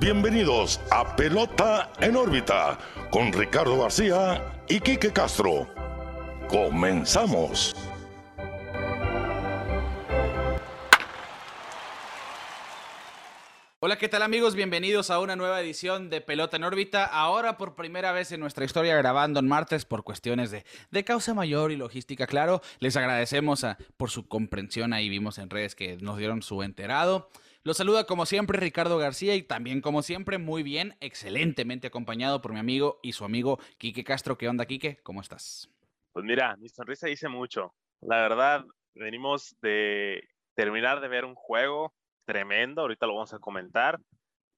bienvenidos a Pelota en órbita con Ricardo García y Quique Castro. Comenzamos. Hola, ¿qué tal amigos? Bienvenidos a una nueva edición de Pelota en órbita. Ahora por primera vez en nuestra historia grabando en martes por cuestiones de, de causa mayor y logística, claro. Les agradecemos por su comprensión. Ahí vimos en redes que nos dieron su enterado. Los saluda como siempre Ricardo García y también como siempre muy bien, excelentemente acompañado por mi amigo y su amigo Quique Castro. ¿Qué onda, Quique? ¿Cómo estás? Pues mira, mi sonrisa dice mucho. La verdad, venimos de terminar de ver un juego tremendo, ahorita lo vamos a comentar,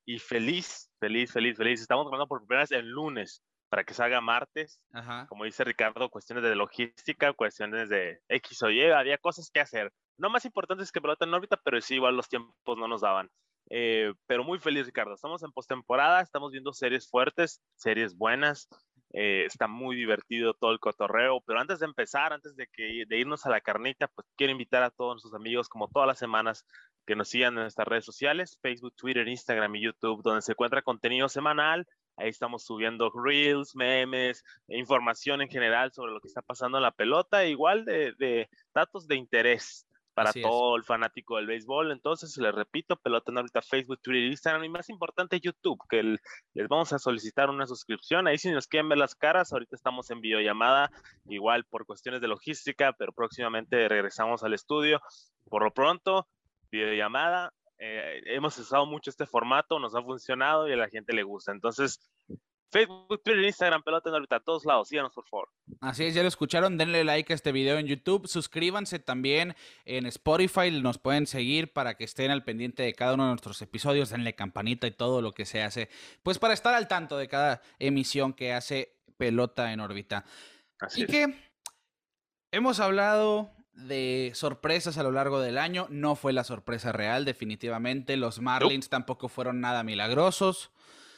y feliz, feliz, feliz, feliz. Estamos hablando por primera vez el lunes para que salga martes. Como dice Ricardo, cuestiones de logística, cuestiones de X o Y, había cosas que hacer no más importantes que pelota en órbita, pero sí igual los tiempos no nos daban. Eh, pero muy feliz, Ricardo. Estamos en postemporada, estamos viendo series fuertes, series buenas. Eh, está muy divertido todo el cotorreo. Pero antes de empezar, antes de, que, de irnos a la carnita, pues quiero invitar a todos nuestros amigos, como todas las semanas, que nos sigan en nuestras redes sociales: Facebook, Twitter, Instagram y YouTube, donde se encuentra contenido semanal. Ahí estamos subiendo reels, memes, información en general sobre lo que está pasando en la pelota, igual de, de datos de interés para todo el fanático del béisbol. Entonces, les repito, pelota en ahorita Facebook, Twitter, Instagram y más importante YouTube, que les vamos a solicitar una suscripción. Ahí si nos quieren ver las caras, ahorita estamos en videollamada, igual por cuestiones de logística, pero próximamente regresamos al estudio. Por lo pronto, videollamada. Eh, hemos usado mucho este formato, nos ha funcionado y a la gente le gusta. Entonces, Facebook, Twitter, Instagram, Pelota en órbita, a todos lados. Síganos, por favor. Así es, ya lo escucharon. Denle like a este video en YouTube. Suscríbanse también en Spotify. Nos pueden seguir para que estén al pendiente de cada uno de nuestros episodios. Denle campanita y todo lo que se hace. Pues para estar al tanto de cada emisión que hace Pelota en órbita. Así y que hemos hablado de sorpresas a lo largo del año. No fue la sorpresa real, definitivamente. Los Marlins tampoco fueron nada milagrosos.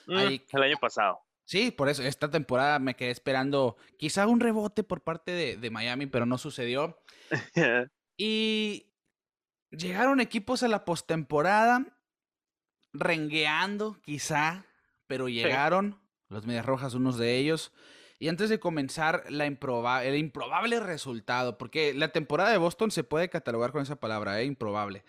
Mm, el año pasado. Sí, por eso esta temporada me quedé esperando quizá un rebote por parte de, Miami, pero no sucedió. y llegaron equipos a la postemporada rengueando, quizá, pero llegaron los Medias Rojas, unos de ellos. Y antes de comenzar la el improbable resultado, porque la temporada de Boston se puede catalogar con esa palabra, ¿eh? improbable.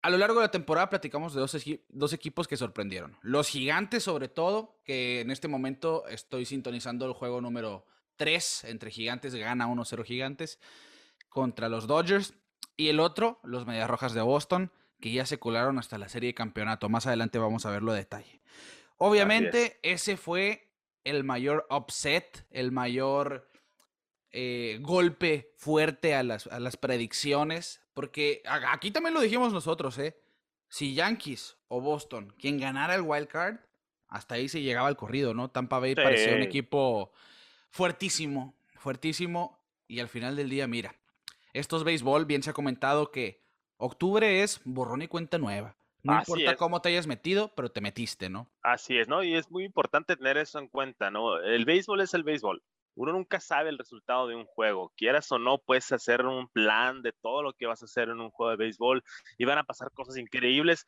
A lo largo de la temporada platicamos de dos, equipos que sorprendieron. Los gigantes, sobre todo, que en este momento estoy sintonizando el juego número 3 entre gigantes, gana 1-0 gigantes, contra los Dodgers. Y el otro, los Medias Rojas de Boston, que ya se colaron hasta la serie de campeonato. Más adelante vamos a verlo a detalle. Obviamente, ese fue el mayor upset, el mayor eh, golpe fuerte a las, a las predicciones porque aquí también lo dijimos nosotros, ¿eh? Si Yankees o Boston, quien ganara el wild card, hasta ahí se llegaba el corrido, ¿no? Tampa Bay parecía un equipo fuertísimo, fuertísimo. Y al final del día, mira, estos béisbol, bien se ha comentado que octubre es borrón y cuenta nueva. No importa cómo te hayas metido, pero te metiste, ¿no? Así es, ¿no? Y es muy importante tener eso en cuenta, ¿no? El béisbol es el béisbol uno nunca sabe el resultado de un juego. Quieras o no, puedes hacer un plan de todo lo que vas a hacer en un juego de béisbol y van a pasar cosas increíbles.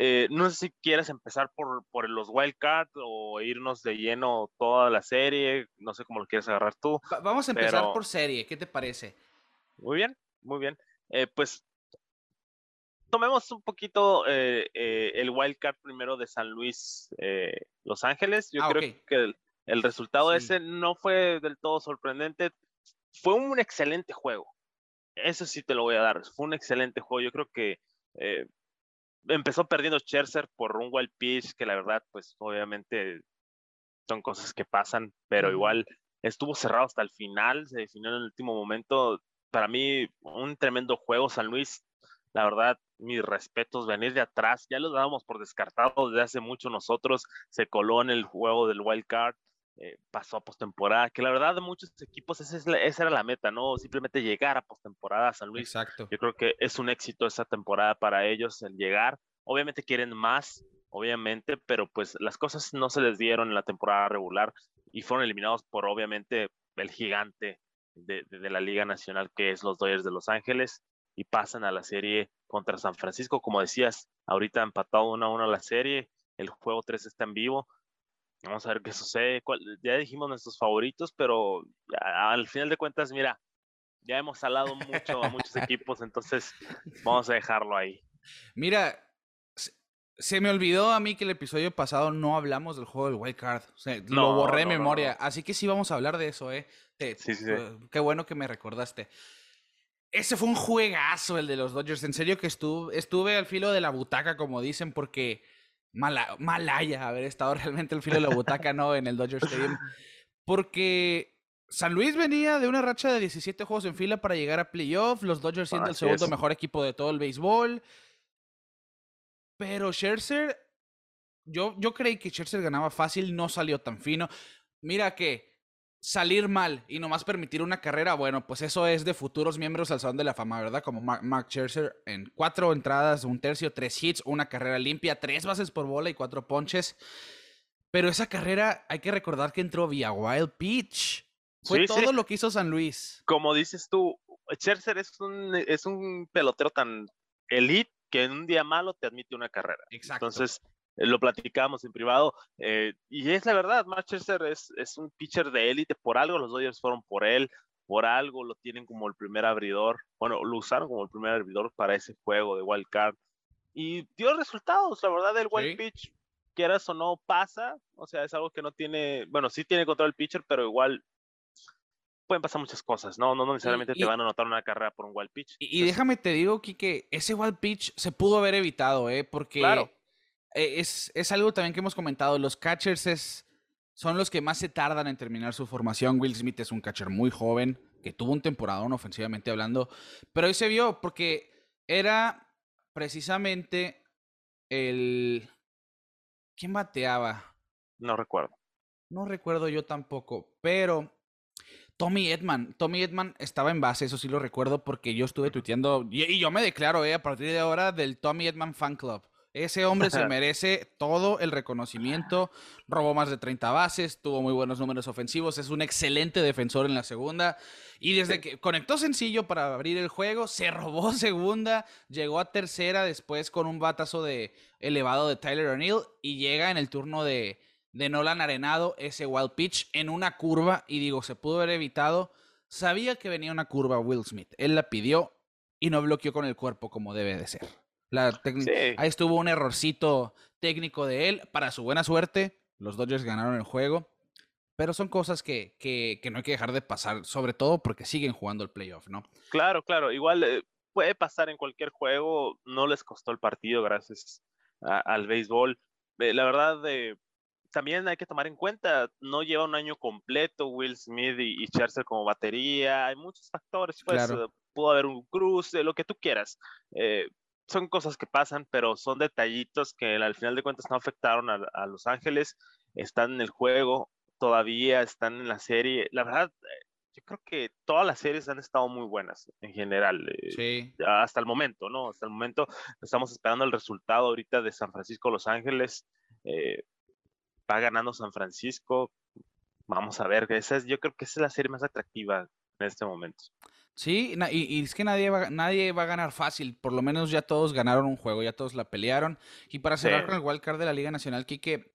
Eh, no sé si quieres empezar por, por los wildcards o irnos de lleno toda la serie. No sé cómo lo quieres agarrar tú. vamos a empezar por serie. ¿Qué te parece? Muy bien, muy bien. Eh, pues tomemos un poquito eh, el wildcard primero de San Luis, Los Ángeles. Yo ah, creo que el resultado ese no fue del todo sorprendente. Fue un excelente juego. Eso sí te lo voy a dar. Fue un excelente juego. Yo creo que eh, empezó perdiendo Scherzer por un wild pitch, que la verdad, pues obviamente son cosas que pasan, pero igual estuvo cerrado hasta el final, se definió en el último momento. Para mí, un tremendo juego. San Luis, la verdad, mis respetos, venir de atrás, ya lo dábamos por descartado desde hace mucho nosotros, se coló en el juego del wild card, eh, pasó a postemporada, que la verdad de muchos equipos esa, es esa, era la meta, ¿no? Simplemente llegar a postemporada a San Luis. Exacto. Yo creo que es un éxito esa temporada para ellos el llegar. Obviamente quieren más, obviamente, pero pues las cosas no se les dieron en la temporada regular y fueron eliminados por obviamente el gigante de, de, la Liga Nacional que es los Dodgers de Los Ángeles y pasan a la serie contra San Francisco, como decías, ahorita empatado 1 a 1 la serie el juego 3 está en vivo. Vamos a ver qué sucede. Ya dijimos nuestros favoritos, pero al final de cuentas, mira, ya hemos hablado mucho a muchos equipos, entonces vamos a dejarlo ahí. Mira, se me olvidó a mí que el episodio pasado no hablamos del juego del Wild Card. lo borré de memoria. Así que sí vamos a hablar de eso, ¿eh? sí, sí, Qué bueno que me recordaste. Ese fue un juegazo el de los Dodgers. En serio que estuve, estuve al filo de la butaca, como dicen, porque mala, malaya haber estado realmente al filo de la butaca, ¿no? En el Dodger Stadium. Porque San Luis venía de una racha de 17 juegos en fila para llegar a playoff. Los Dodgers siendo el segundo mejor equipo de todo el béisbol. Pero Scherzer, yo, yo creí que Scherzer ganaba fácil, no salió tan fino. Mira que salir mal y nomás permitir una carrera, bueno, pues eso es de futuros miembros al Salón de la Fama, ¿verdad? Como Mark, Scherzer en cuatro entradas, un tercio, tres hits, una carrera limpia, tres bases por bola y cuatro ponches. Pero esa carrera hay que recordar que entró vía Wild Pitch. Fue todo lo que hizo San Luis. Como dices tú, Scherzer es un, es un pelotero tan elite que en un día malo te admite una carrera. Exacto. Entonces, lo platicamos en privado, eh, y es la verdad, Manchester es, es un pitcher de élite, por algo los Dodgers fueron por él, por algo lo tienen como el primer abridor, bueno, lo usaron como el primer abridor para ese juego de wild card, y dio resultados, la verdad, el wild pitch, quieras o no, pasa, o sea, es algo que no tiene, bueno, sí tiene control el pitcher, pero igual pueden pasar muchas cosas, ¿no? No, necesariamente te van a anotar una carrera por un wild pitch. Y, déjame te digo, que ese wild pitch se pudo haber evitado, ¿eh? Porque claro. E, es, es, algo también que hemos comentado. Los catchers es, son los que más se tardan en terminar su formación. Will Smith es un catcher muy joven, que tuvo un temporadón ofensivamente hablando, pero ahí se vio porque era precisamente el... ¿Quién bateaba? No recuerdo. No recuerdo yo tampoco, pero Tommy Edman. Tommy Edman estaba en base, eso sí lo recuerdo porque yo estuve tuiteando y, yo me declaro eh, a partir de ahora del Tommy Edman Fan Club. Ese hombre se merece todo el reconocimiento. Robó más de 30 bases, tuvo muy buenos números ofensivos, es un excelente defensor en la segunda. Y desde que conectó sencillo para abrir el juego, se robó segunda, llegó a tercera después con un batazo de elevado de Tyler O'Neill y llega en el turno de, de Nolan Arenado ese wild pitch en una curva y digo, se pudo haber evitado. Sabía que venía una curva Will Smith. Él la pidió y no bloqueó con el cuerpo como debe de ser. Ahí estuvo un errorcito técnico de él. Para su buena suerte, los Dodgers ganaron el juego. Pero son cosas que, que, no hay que dejar de pasar, sobre todo porque siguen jugando el playoff, ¿no? Claro, claro. Igual eh, puede pasar en cualquier juego. No les costó el partido gracias al béisbol. Eh, la verdad, eh, también hay que tomar en cuenta, no lleva un año completo Will Smith y, y como batería. Hay muchos factores. Pues, pudo haber un cruce, lo que tú quieras son cosas que pasan, pero son detallitos que al final de cuentas no afectaron a, Los Ángeles, están en el juego, todavía están en la serie. La verdad, yo creo que todas las series han estado muy buenas en general. Eh, sí. Hasta el momento, ¿no? Hasta el momento estamos esperando el resultado ahorita de San Francisco-Los Ángeles. Eh, va ganando San Francisco. Vamos a ver, esa es, yo creo que esa es la serie más atractiva en este momento. Sí, y, es que nadie va, nadie va a ganar fácil. Por lo menos ya todos ganaron un juego, ya todos la pelearon. Y para cerrar con el wildcard de la Liga Nacional, Kike,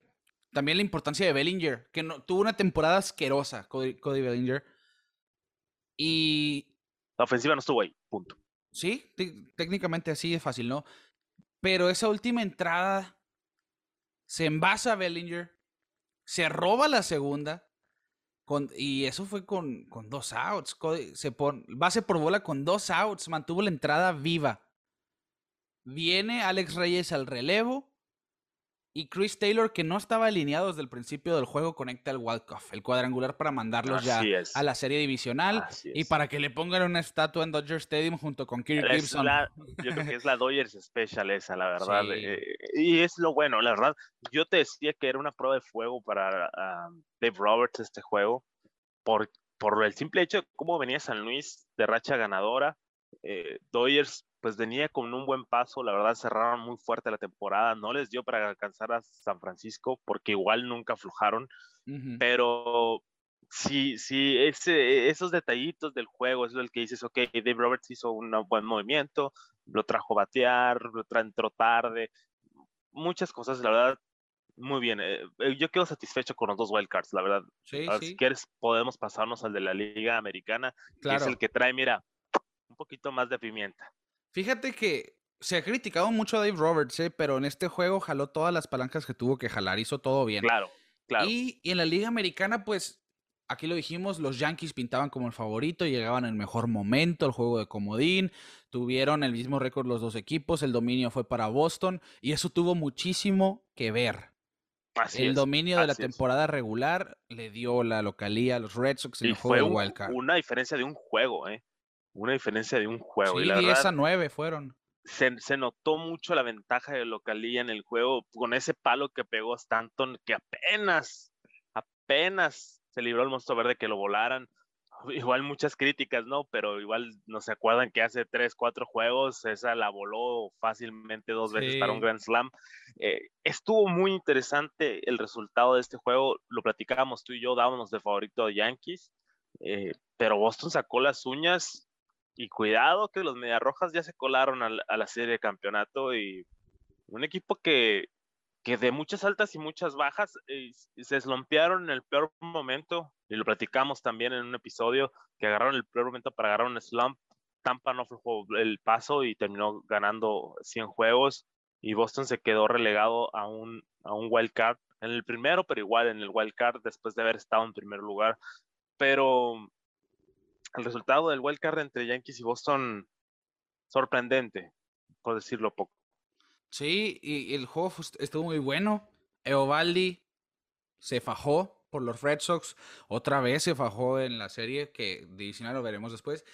también la importancia de Bellinger, que no, tuvo una temporada asquerosa, Cody, Bellinger. Y. La ofensiva no estuvo ahí, punto. Sí, técnicamente así es fácil, ¿no? Pero esa última entrada se envasa a Bellinger, se roba la segunda y eso fue con, con dos outs. Se pone, base por bola con dos outs. Mantuvo la entrada viva. Viene Alex Reyes al relevo. Y Chris Taylor, que no estaba alineado desde el principio del juego, conecta el walk-off, el cuadrangular para mandarlos ya a la serie divisional y para que le pongan una estatua en Dodger Stadium junto con Kirk Gibson. yo creo que es la Dodgers Special esa, la verdad. Eh, y es lo bueno, la verdad. Yo te decía que era una prueba de fuego para Dave Roberts este juego, por, por el simple hecho de cómo venía San Luis de racha ganadora. Eh, Dodgers pues venía con un buen paso, la verdad cerraron muy fuerte la temporada, no les dio para alcanzar a San Francisco porque igual nunca aflojaron, pero sí, sí, ese, esos detallitos del juego, es el que dices, ok, Dave Roberts hizo un buen movimiento, lo trajo a batear, lo entró tarde, muchas cosas, la verdad, muy bien. Eh, eh, yo quedo satisfecho con los dos wildcards, la verdad. Sí, Ahora, sí. Si quieres, podemos pasarnos al de la Liga Americana, que es el que trae, mira, un poquito más de pimienta. Fíjate que se ha criticado mucho a Dave Roberts, ¿eh? pero en este juego jaló todas las palancas que tuvo que jalar, hizo todo bien. Claro, claro. Y, y en la Liga Americana, pues, aquí lo dijimos, los Yankees pintaban como el favorito, llegaban en el mejor momento, el juego de comodín, tuvieron el mismo récord los dos equipos, el dominio fue para Boston, y eso tuvo muchísimo que ver. Así el es, dominio de la es. temporada regular le dio la localía a los Red Sox en Y el fue juego de un- Wild Card. una diferencia de un juego, ¿eh? Una diferencia de un juego. Sí, y la 10 verdad, a 9 fueron. se, se notó mucho la ventaja de localía en el juego con ese palo que pegó Stanton, que apenas, apenas se libró el monstruo verde que lo volaran. Igual muchas críticas, ¿no? Pero igual no se acuerdan que hace tres, cuatro juegos esa la voló fácilmente dos veces para un. Grand Slam. Eh, estuvo muy interesante el resultado de este juego. Lo platicábamos tú y yo, dábamos de favorito a Yankees, eh, pero Boston sacó las uñas y cuidado que los Mediarrojas ya se colaron a, la serie de campeonato y un equipo que, que de muchas altas y muchas bajas eh, se eslompearon en el peor momento y lo platicamos también en un episodio que agarraron el peor momento para agarrar un slump. Tampa no fue el paso y terminó ganando 100 juegos y Boston se quedó relegado a un, a un wild card en el primero, pero igual en el wild card después de haber estado en primer lugar. Pero el resultado del wild card entre Yankees y Boston sorprendente, por decirlo poco. Sí, y el juego estuvo muy bueno. Eovaldi se fajó por los Red Sox. Otra vez se fajó en la serie que divisional lo veremos después.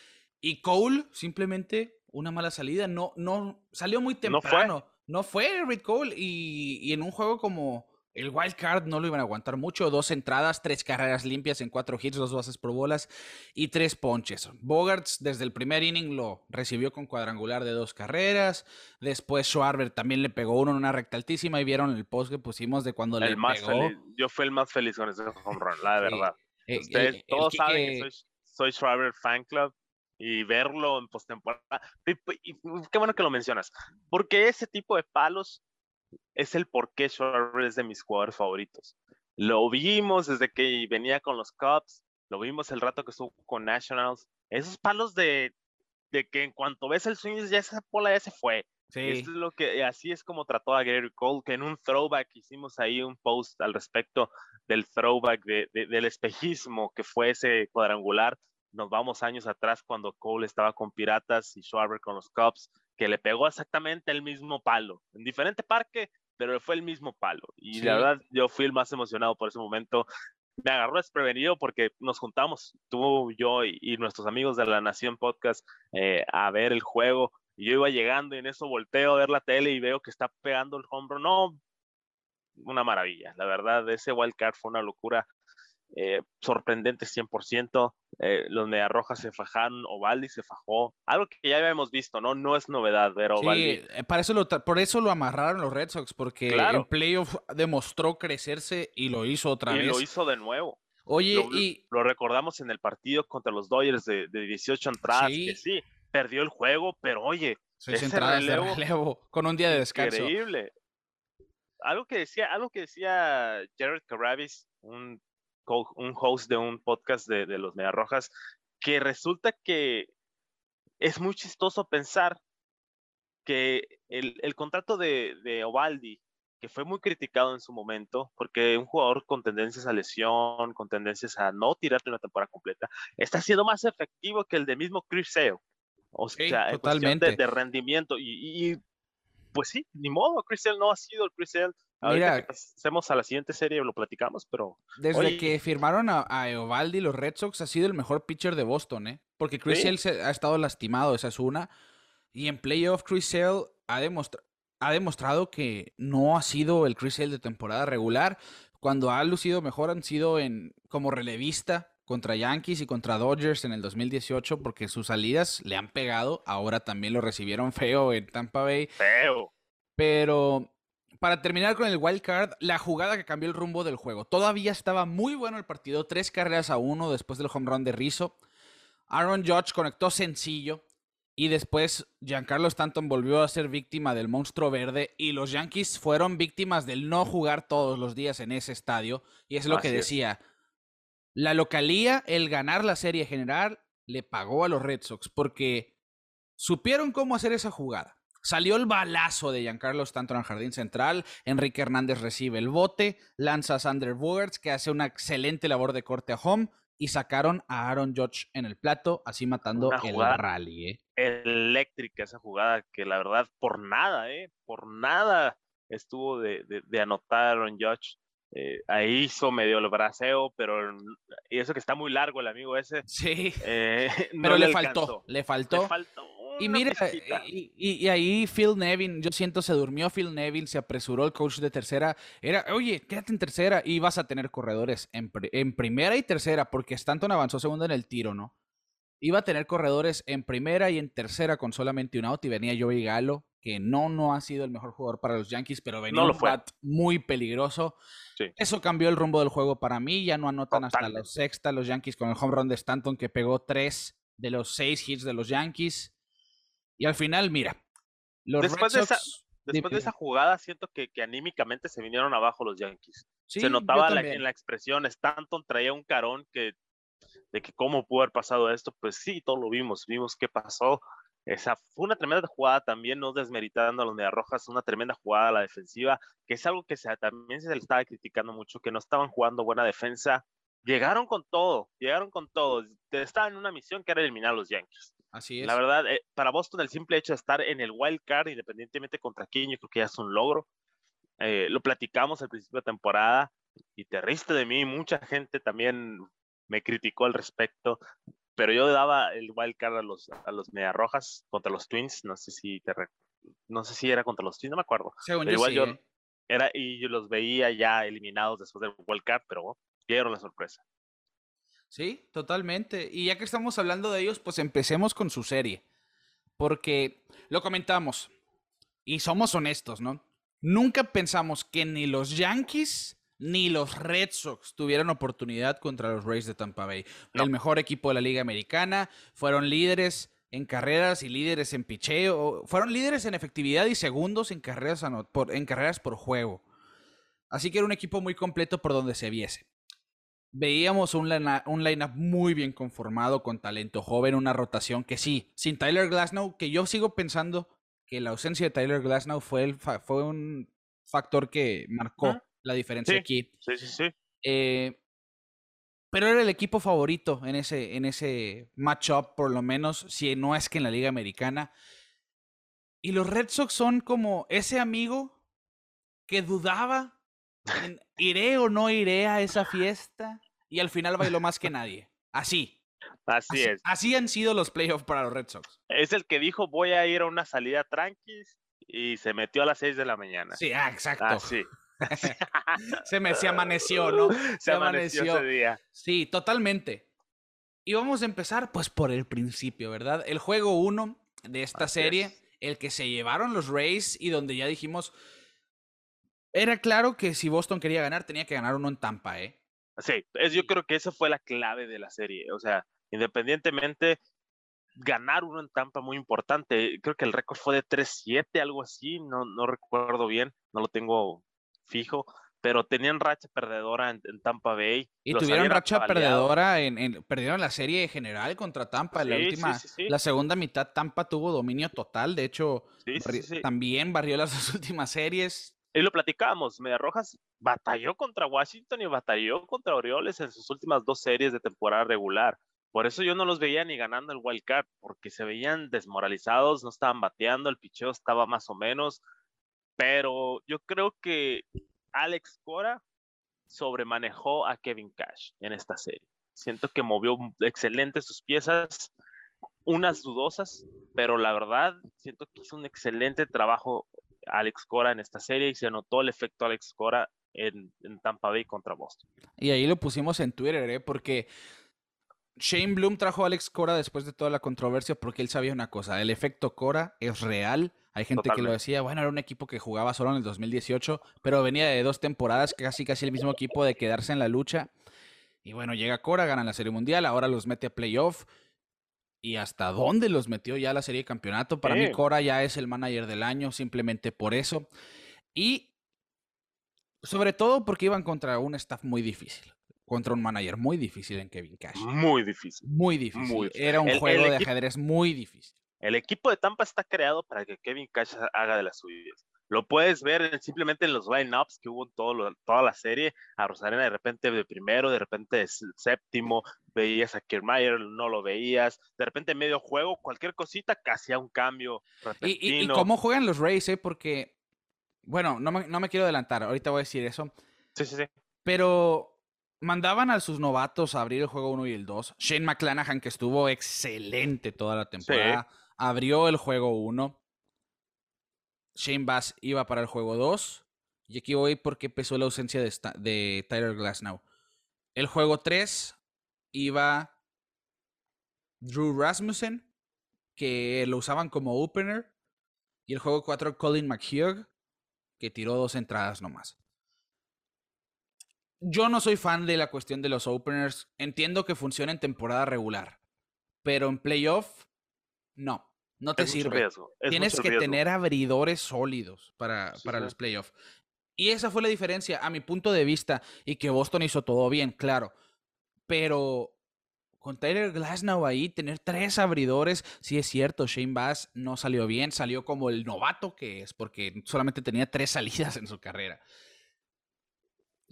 Y Cole, simplemente una mala salida. No, no, salió muy No fue. temprano. No fue Eric Cole. Y, y en un juego como el Wild Card no lo iban a aguantar mucho. Dos entradas, tres carreras limpias en cuatro hits, dos bases por bolas y tres ponches. Bogarts desde el primer inning lo recibió con cuadrangular de dos carreras. Después Schwarber también le pegó uno en una recta altísima y vieron el post que pusimos de cuando le más pegó. feliz, yo fui el más feliz con ese home run, la Sí, verdad. Eh, Ustedes el- el todos saben que soy, soy Schreiber Fan Club y verlo en postemporada. Y, y- y qué bueno que lo mencionas, porque ese tipo de palos es el por qué Schreiber es de mis jugadores favoritos. Lo vimos desde que venía con los Cubs, lo vimos el rato que estuvo con Nationals. Esos palos de, de que en cuanto ves el swing, ya esa bola ya se fue. Sí, es lo que, así es como trató a Gary Cole, que en un throwback hicimos ahí un post al respecto del throwback, de, de- del espejismo que fue ese cuadrangular. Nos vamos años atrás cuando Cole estaba con Piratas y Schwarber con los Cubs, que le pegó exactamente el mismo palo, en diferente parque, pero fue el mismo palo. Y la Sí. verdad, yo fui el más emocionado por ese momento. Me agarró desprevenido porque nos juntamos, tú, yo y, y nuestros amigos de la Nación Podcast, eh, a ver el juego. Y yo iba llegando y en eso volteo a ver la tele y veo que está pegando el hombro. No, una maravilla. La verdad, ese wild card fue una locura. Eh, sorprendente 100%. Eh, los Mediarrojas se fajaron, Ovaldi se fajó. Algo que ya habíamos visto, ¿no? No es novedad ver a sí, Ovaldi. eh, para eso lo, tra- por eso lo amarraron los Red Sox, porque Claro. en playoff demostró crecerse y lo hizo otra y vez. lo hizo de nuevo. Oye, lo- y Lo recordamos en el partido contra los Dodgers de, de 18 entradas, Sí. que sí, perdió el juego, pero oye, seis ese entradas de relevo- con un día de descanso. Increíble. Algo que decía, algo que decía Jared Carabis, un, un host de un podcast de, de los Mediarrojas, que resulta que es muy chistoso pensar que el, el contrato de, de Ovaldi, que fue muy criticado en su momento, porque un jugador con tendencias a lesión, con tendencias a no tirarte una temporada completa, está siendo más efectivo que el de mismo Chris Sale. O Sí, sea, en cuestión de, totalmente. de rendimiento. Y, y- pues sí, ni modo, Chris Sale no ha sido el Chris Sale. Ahorita Mira. que pasemos a la siguiente serie lo platicamos, pero Desde Oye. que firmaron a, a Eovaldi, los Red Sox ha sido el mejor pitcher de Boston, ¿eh? Porque Chris Sí. Sale ha estado lastimado, esa es una. Y en playoff, Chris Sale ha, demostra- ha demostrado que no ha sido el Chris Sale de temporada regular. Cuando ha lucido mejor han sido en como relevista contra Yankees y contra Dodgers en el 2018, porque sus salidas le han pegado. Ahora también lo recibieron feo en Tampa Bay. feo. Pero para terminar con el wild card, la jugada que cambió el rumbo del juego. Todavía estaba muy bueno el partido, tres carreras a uno después del home run de Rizzo. Aaron Judge conectó sencillo Y después Giancarlo Stanton volvió a ser víctima del monstruo verde y los Yankees fueron víctimas del no jugar todos los días en ese estadio. Y es lo que decía. La localía, el ganar la serie general, le pagó a los Red Sox porque supieron cómo hacer esa jugada. Salió el balazo de Giancarlo Stanton al jardín central. Enrique Hernández recibe el bote. Lanza Sander Bogarts, que hace una excelente labor de corte a home y sacaron a Aaron Judge en el plato, así matando el rally. ¿eh? Eléctrica esa jugada que la verdad por nada, ¿eh? por nada estuvo de, de, anotar Aaron Judge. Eh, ahí hizo medio el braceo, pero y eso que está muy largo el amigo ese. Sí. Eh, pero le, faltó, le faltó, le faltó. Y mira, y, ahí Phil Nevin, yo siento se durmió Phil Nevin, se apresuró el coach de tercera. Era, oye, quédate en tercera y vas a tener corredores en, en primera y tercera, porque Stanton avanzó segundo en el tiro, ¿no? Iba a tener corredores en primera y en tercera con solamente un out y venía Joey Galo, que no, no ha sido el mejor jugador para los Yankees, pero venía un bat muy peligroso. Eso cambió el rumbo del juego para mí, ya no anotan hasta los sexta los Yankees con el home run de Stanton que pegó tres de los seis hits de los Yankees. Y al final, mira, los después, de, esa, después de esa jugada, siento que, que, anímicamente se vinieron abajo los Yankees. se notaba en la expresión, Stanton traía un carón que de que cómo pudo haber pasado esto, pues sí, todo lo vimos, vimos qué pasó. Esa fue una tremenda jugada también, no desmeritando a los Mediarrojas, una tremenda jugada a la defensiva, que es algo que se, también se le estaba criticando mucho, que no estaban jugando buena defensa. Llegaron con todo, llegaron con todo. Estaban en una misión que era eliminar a los Yankees. Así es. La verdad, eh, para Boston el simple hecho de estar en el wild card, independientemente contra quién, yo creo que ya es un logro. Eh, lo platicamos al principio de temporada y te riste de mí. Mucha gente también me criticó al respecto, pero yo daba el wild card a los, a los Rojas contra los Twins. No sé si te no sé si era contra los Twins, no me acuerdo. igual yo ¿eh? era y yo los veía ya eliminados después del wild card, pero dieron la sorpresa. Sí, totalmente. Y ya que estamos hablando de ellos, pues empecemos con su serie. Porque lo comentamos y somos honestos, ¿no? Nunca pensamos que ni los Yankees ni los Red Sox tuvieran oportunidad contra los Rays de Tampa Bay. El mejor equipo de la Liga Americana. Fueron líderes en carreras y líderes en picheo. Fueron líderes en efectividad y segundos en carreras, por, en carreras por juego. Así que era un equipo muy completo por donde se viese veíamos un, un line-up muy bien conformado, con talento joven, una rotación que sí, sin Tyler Glasnow, que yo sigo pensando que la ausencia de Tyler Glasnow fue, el fue un factor que marcó la diferencia aquí. Sí, sí, sí. Eh, pero era el equipo favorito en ese, en ese matchup, por lo menos, si no es que en la Liga Americana. Y los Red Sox son como ese amigo que dudaba ¿Iré o no iré a esa fiesta? Y al final bailó más que nadie. Así. Así, es. Así han sido los playoffs para los Red Sox. Es el que dijo voy a ir a una salida tranquis y se metió a las 6 de la mañana. Sí, ah, exacto. Así. se me se amaneció, ¿no? Se, amaneció, ese día. Sí, totalmente. Y vamos a empezar pues por el principio, ¿verdad? El juego 1 de esta serie, el que se llevaron los Rays y donde ya dijimos, era claro que si Boston quería ganar, tenía que ganar uno en Tampa, ¿eh? Sí, es, yo creo que esa fue la clave de la serie. O sea, independientemente, ganar uno en Tampa muy importante. Creo que el récord fue de 3-7, algo así, no, no recuerdo bien, no lo tengo fijo, pero tenían racha perdedora en, Tampa Bay. Y tuvieron racha perdedora, en, perdieron la serie general contra Tampa. la última, la segunda mitad Tampa tuvo dominio total, de hecho, también barrió las dos últimas series y lo platicábamos, Media Rojas batalló contra Washington y batalló contra Orioles en sus últimas dos series de temporada regular. Por eso yo no los veía ni ganando el wild card, porque se veían desmoralizados, no estaban bateando, el picheo estaba más o menos. Pero yo creo que Alex Cora sobremanejó a Kevin Cash en esta serie. Siento que movió excelente sus piezas, unas dudosas, pero la verdad siento que hizo un excelente trabajo Alex Cora en esta serie y se notó el efecto Alex Cora en, Tampa Bay contra Boston. Y ahí lo pusimos en Twitter, ¿eh? porque Shane Bloom trajo a Alex Cora después de toda la controversia porque él sabía una cosa, el efecto Cora es real. Hay gente que lo decía, bueno, era un equipo que jugaba solo en el 2018, pero venía de dos temporadas, casi casi el mismo equipo de quedarse en la lucha. Y bueno, llega Cora, gana la Serie Mundial, ahora los mete a playoff. Y hasta dónde los metió ya la serie de campeonato. Para mí, Cora ya es el manager del año, simplemente por eso. Y sobre todo porque iban contra un staff muy difícil. Contra un manager muy difícil en Kevin Cash. Muy difícil. Muy difícil. Era un juego de ajedrez muy difícil. El equipo de Tampa está creado para que Kevin Cash haga de las suyas. Lo puedes ver simplemente en los line-ups que hubo en todo toda la serie. A Rosarena de repente de primero, de repente de séptimo, veías a Kiermaier, no lo veías. De repente medio juego, cualquier cosita, casi a un cambio. Y, y, cómo juegan los Rays, ¿eh? Porque, bueno, no me, no me quiero adelantar, ahorita voy a decir eso. Sí, sí, sí. Pero mandaban a sus novatos a abrir el juego 1 y el 2. Shane McClanahan, que estuvo excelente toda la temporada, abrió el juego 1. Shane Bass iba para el juego 2. Y aquí voy porque empezó la ausencia de, de Tyler Glasnow. El juego 3 iba Drew Rasmussen, que lo usaban como opener. Y el juego 4 Colin McHugh, que tiró dos entradas nomás. Yo no soy fan de la cuestión de los openers. Entiendo que funciona en temporada regular. Pero en playoff, no. No te sirve. Tienes que tener abridores sólidos para, para los playoffs. Y esa fue la diferencia, a mi punto de vista, y que Boston hizo todo bien, claro. Pero con Tyler Glasnow ahí, tener tres abridores, sí es cierto, Shane Bass no salió bien, salió como el novato que es, porque solamente tenía tres salidas en su carrera.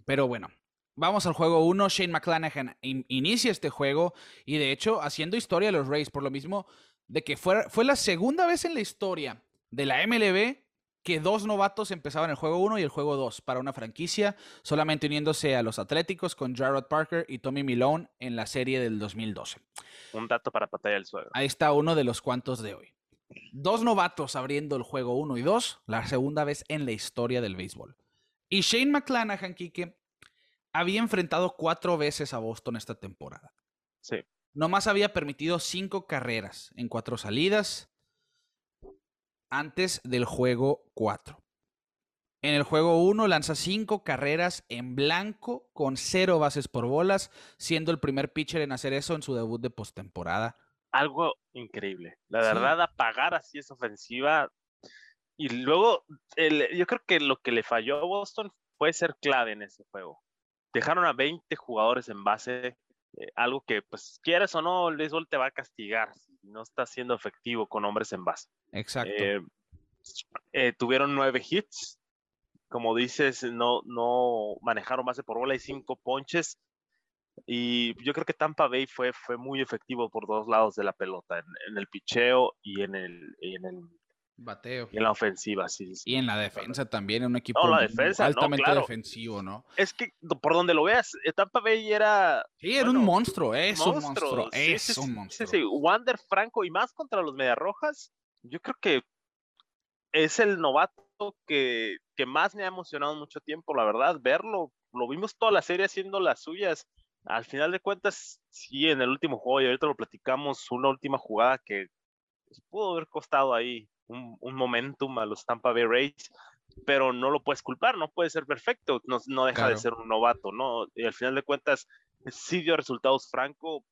Pero bueno, vamos al juego 1. Shane McClanahan inicia este juego y de hecho haciendo historia a los Rays, por lo mismo de que fue, fue la segunda vez en la historia de la MLB que dos novatos empezaban el juego 1 y el juego 2 para una franquicia, solamente uniéndose a los Atléticos con Jarrod Parker y Tommy Milone en la serie del 2012. Un dato para pantalla del suelo. Ahí está uno de los cuantos de hoy. Dos novatos abriendo el juego 1 y 2, la segunda vez en la historia del béisbol. Y Shane McClanahan, Kike, había enfrentado cuatro veces a Boston esta temporada. Sí. Nomás había permitido cinco carreras en cuatro salidas antes del juego 4. En el juego 1 lanza cinco carreras en blanco con cero bases por bolas, siendo el primer pitcher en hacer eso en su debut de postemporada. Algo increíble. La verdad, apagar así esa ofensiva. Y luego, yo creo que lo que le falló a Boston puede ser clave en ese juego. Dejaron a 20 jugadores en base eh, algo que, pues, quieres o no, el béisbol te va a castigar si no estás siendo efectivo con hombres en base. Exacto. Eh, eh, tuvieron nueve hits. Como dices, no, no manejaron base por bola y cinco ponches. Y yo creo que Tampa Bay fue, fue muy efectivo por dos lados de la pelota, en, el picheo y en el, en el Bateo. Y en la ofensiva, sí, Y en la defensa también, un equipo altamente defensivo, ¿no? Es que por donde lo veas, eh, Tampa Bay era. Sí, era un monstruo, es un monstruo, es un monstruo. Sí, sí, Wander Franco y más contra los Mediarrojas, yo creo que es el novato que, que más me ha emocionado mucho tiempo, la verdad, verlo. Lo vimos toda la serie haciendo las suyas. Al final de cuentas, sí, en el último juego, y ahorita lo platicamos, una última jugada que pudo haber costado ahí un, momentum a los Tampa Bay Rays, pero no lo puedes culpar, no puede ser perfecto, no, no deja de ser un novato, ¿no? Y al final de cuentas, sí dio resultados franco,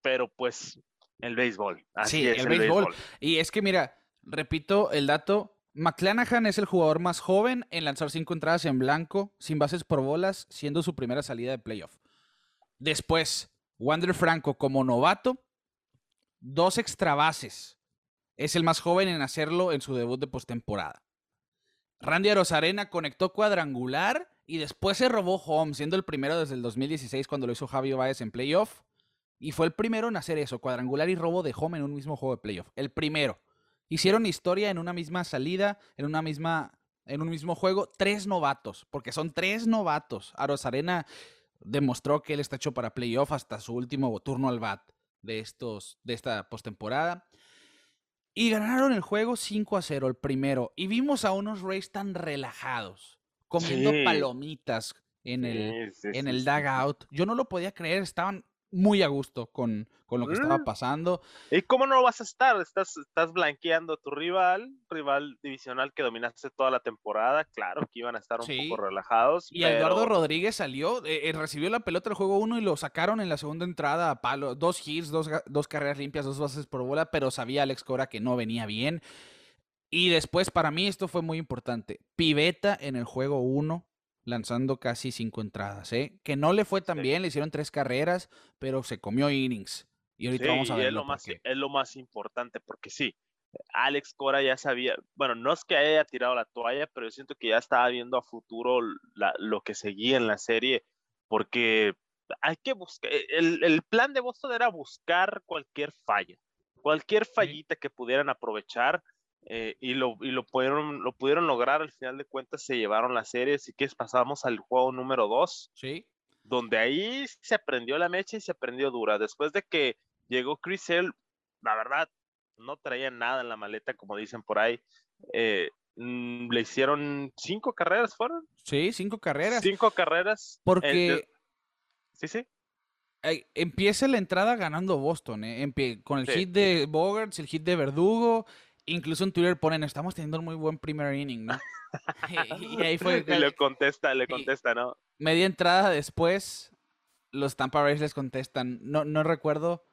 pero pues el béisbol. sí, el, béisbol. Y es que mira, repito el dato, McClanahan es el jugador más joven en lanzar cinco entradas en blanco, sin bases por bolas, siendo su primera salida de playoff. Después, Wander Franco como novato, dos extra bases es el más joven en hacerlo en su debut de postemporada. Randy Arozarena conectó cuadrangular y después se robó home, siendo el primero desde el 2016 cuando lo hizo Javier Baez en playoff. Y fue el primero en hacer eso, cuadrangular y robo de home en un mismo juego de playoff. El primero. Hicieron historia en una misma salida, en una misma en un mismo juego, tres novatos, porque son tres novatos. Arozarena demostró que él está hecho para playoff hasta su último turno al bat de estos de esta postemporada. Y ganaron el juego 5 a 0, el primero. Y vimos a unos Rays tan relajados, comiendo palomitas en el, en el dugout. Yo no lo podía creer, estaban muy a gusto con, con lo que estaba Mm. pasando. ¿Y cómo no vas a estar? Estás, estás blanqueando a tu rival, rival divisional que dominaste toda la temporada. Claro que iban a estar un Sí. poco relajados. Y Eduardo Rodríguez salió, eh, eh, recibió la pelota del juego 1 y lo sacaron en la segunda entrada a palo. Dos hits, dos, dos carreras limpias, dos bases por bola, pero sabía Alex Cora que no venía bien. Y después, para mí, esto fue muy importante. Piveta en el juego 1, lanzando casi cinco entradas, ¿eh? Que no le fue tan Sí. bien, le hicieron tres carreras, pero se comió innings. Y ahorita Sí, vamos a ver es lo, más, qué. es lo más importante, porque sí, Alex Cora ya sabía, bueno, no es que haya tirado la toalla, pero yo siento que ya estaba viendo a futuro la- lo que seguía en la serie, porque hay que buscar, el, el plan de Boston era buscar cualquier falla, cualquier fallita que pudieran aprovechar. Eh, y lo, y lo, pudieron, lo pudieron lograr, al final de cuentas se llevaron la serie, así que pasamos al juego número 2 Sí, donde ahí se prendió la mecha y se prendió dura. Después de que llegó Chris Hill, la verdad, no traía nada en la maleta, como dicen por ahí. Eh, mm, le hicieron cinco carreras, ¿fueron? sí, cinco carreras. Cinco carreras. eh, Porque sí, sí. eh, empieza la entrada ganando Boston, ¿eh? Empie- con el Sí. hit de Bogarts, el hit de Verdugo. Incluso en Twitter ponen, estamos teniendo un muy buen primer inning, ¿no? y, y ahí fue Y le contesta, le contesta, ¿no? media entrada después, los Tampa Rays les contestan, no, no recuerdo,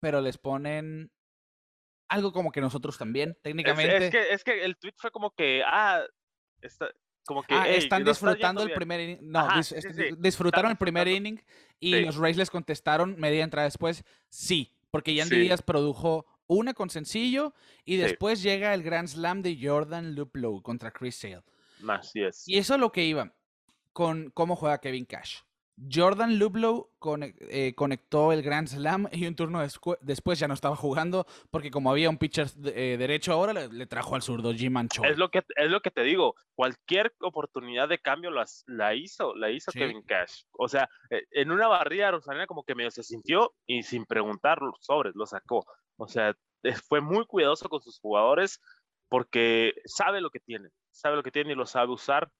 pero les ponen algo como que nosotros también, técnicamente. es que, es que el tweet fue como que, ah, está, como que, Ah, "Ey, están disfrutando el bien". primer inning. No, Ajá, dis- sí, est- sí, disfrutaron el primer inning y Sí. los Rays les contestaron media entrada después, sí, porque Yandy. Díaz produjo una con sencillo y Sí. después llega el Grand Slam de Jordan Luplow contra Chris Sale. Así es. Y eso es lo que iba con cómo juega Kevin Cash. Jordan Luplow eh, conectó el Grand Slam y un turno después ya no estaba jugando porque como había un pitcher de- eh, derecho ahora le, le trajo al zurdo Jim Choi. Es lo que es lo que te digo, cualquier oportunidad de cambio las, la hizo, la hizo Sí. Kevin Cash. O sea, eh, en una barrida Rosalina como que medio se sintió y sin preguntar los sobres lo sacó. O sea, fue muy cuidadoso con sus jugadores porque sabe lo que tiene, sabe lo que tiene y lo sabe usar.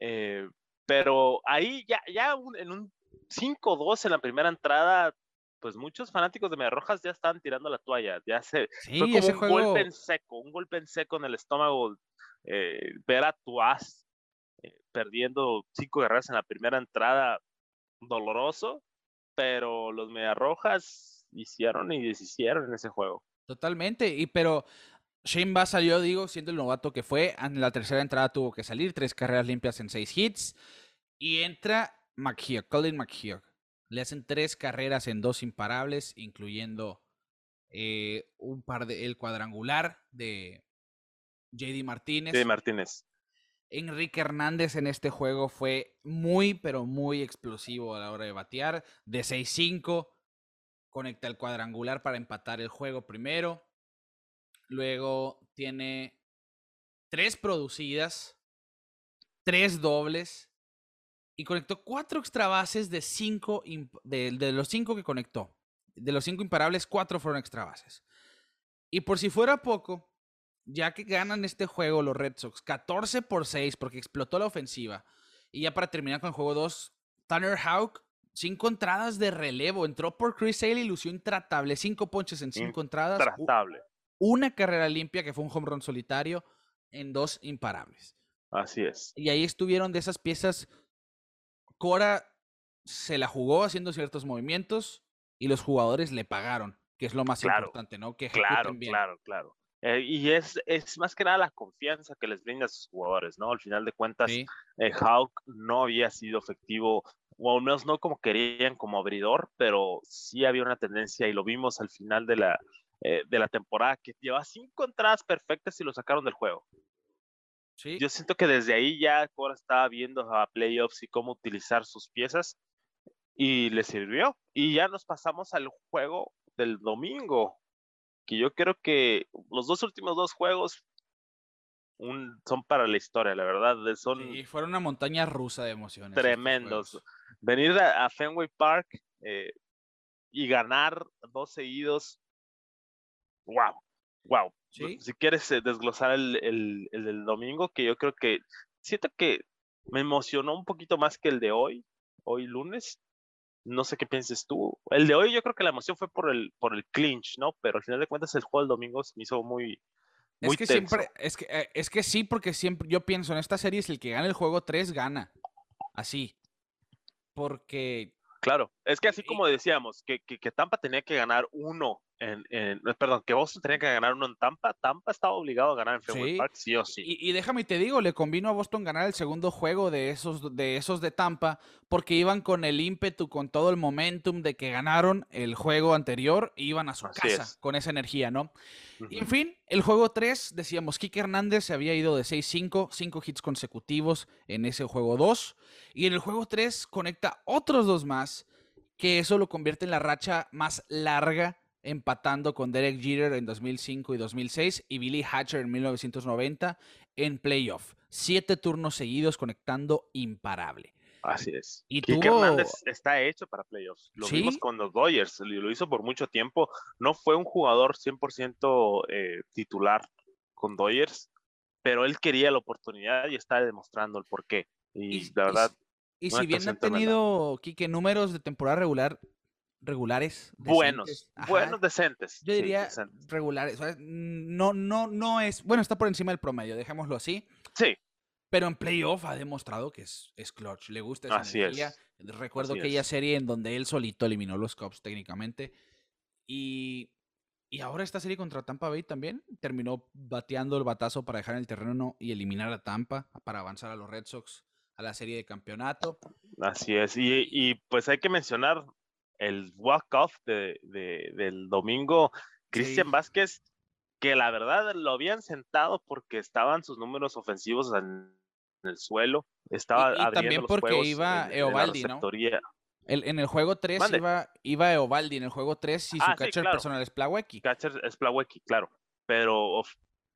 eh, pero ahí ya, ya un- en un 5-2 en la primera entrada, pues muchos fanáticos de Mediarrojas ya estaban tirando la toalla, ya se, Sí, fue como un juego golpe en seco, un golpe en seco en el estómago. eh, ver a tu as eh, perdiendo cinco guerreras en la primera entrada, doloroso, pero los Mediarrojas hicieron y deshicieron en ese juego. Totalmente, y pero Shane Bass salió, digo, siendo el novato que fue, en la tercera entrada tuvo que salir, tres carreras limpias en seis hits, y entra McHugh, Colin McHugh. Le hacen tres carreras en dos imparables, incluyendo eh, un par de, el cuadrangular de JD Martínez. Sí, Martínez. Enrique Hernández en este juego fue muy, pero muy explosivo a la hora de batear. De 6-5, conecta el cuadrangular para empatar el juego primero. Luego tiene tres producidas, tres dobles y conectó cuatro extra bases de, cinco de los cinco que conectó. De los cinco imparables, cuatro fueron extra bases. Y por si fuera poco, ya que ganan este juego los Red Sox 14 por 6 porque explotó la ofensiva. Y ya para terminar con el juego 2, Tanner Houck, cinco entradas de relevo. Entró por Chris Sale y lució intratable. Cinco ponches en cinco entradas. u- Tratable. Una carrera limpia que fue un home run solitario en dos imparables. Así es. Y ahí estuvieron de esas piezas. Cora se la jugó haciendo ciertos movimientos y los jugadores le pagaron, que es lo más Claro, importante, ¿no? Que Claro, bien. claro, claro. Eh, y es, es más que nada la confianza que les brinda a sus jugadores, ¿no? Al final de cuentas, Sí. eh, Hawk no había sido efectivo, o al menos no como querían como abridor, pero sí había una tendencia y lo vimos al final de la, eh, de la temporada, que lleva cinco entradas perfectas y lo sacaron del juego. Sí. Yo siento que desde ahí ya Cora estaba viendo a playoffs y cómo utilizar sus piezas y le sirvió. Y ya nos pasamos al juego del domingo, que yo creo que los dos últimos dos juegos un- son para la historia, la verdad, son Sí, fueron una montaña rusa de emociones. tremendos. Venir a, a Fenway Park eh, y ganar dos seguidos, wow, wow. Sí. Si quieres eh, desglosar el, el, el del domingo, que yo creo que siento que me emocionó un poquito más que el de hoy, hoy lunes, No sé qué pienses tú. El de hoy yo creo que la emoción fue por el, por el clinch, ¿no? Pero al final de cuentas el juego del domingo se me hizo muy, muy Es que tenso. siempre, es que, eh, es que sí, porque siempre yo pienso en esta serie, si el que gana el juego 3 gana. Así. Porque Claro, es que así como decíamos, que, que, que Tampa tenía que ganar uno en, en- perdón, que Boston tenía que ganar uno en Tampa, Tampa estaba obligado a ganar en Fenway Sí. Park, sí o sí. Y, y déjame te digo, le convino a Boston ganar el segundo juego de esos, de esos de Tampa, porque iban con el ímpetu, con todo el momentum de que ganaron el juego anterior, e iban a su Así casa es. con esa energía, ¿no? Y en fin, el juego 3, decíamos, Kike Hernández se había ido de 6-5, 5 hits consecutivos en ese juego 2, y en el juego 3 conecta otros dos más, que eso lo convierte en la racha más larga, empatando con Derek Jeter en 2005 y 2006 y Billy Hatcher en 1990 en playoff. Siete turnos seguidos conectando imparable. Así es. Y Kike tuvo- Hernández está hecho para playoffs. Lo vimos Sí. con los Dodgers, y lo hizo por mucho tiempo. No fue un jugador 100% eh, titular con Dodgers, pero él quería la oportunidad y está demostrando el porqué. Y, Y- la y verdad, Y Una si bien ha actuación tremenda. tenido, Kike, números de temporada regular, regulares. buenos, ajá, buenos, decentes. Yo sí, diría decentes. regulares. o sea, No, no, no es. Bueno, está por encima del promedio, dejémoslo así. Sí, Pero en playoff ha demostrado que es, es clutch. Le gusta esa Así energía. es, Recuerdo así aquella es. serie en donde él solito eliminó los Cubs técnicamente. Y, y ahora esta serie contra Tampa Bay también terminó bateando el batazo para dejar en el terreno y eliminar a Tampa para avanzar a los Red Sox a la serie de campeonato. Así es, y, y, pues hay que mencionar el walk-off de, de- del domingo, Cristian Sí. Vázquez, que la verdad lo habían sentado porque estaban sus números ofensivos en, el suelo, estaba Y- y también porque iba en- en la Eovaldi, ¿no? El- en el juego 3 Mande. iba, iba Eovaldi, en el juego 3 y su Ah, sí, catcher claro. personal es Plawecki. Catcher es Plawecki, claro, pero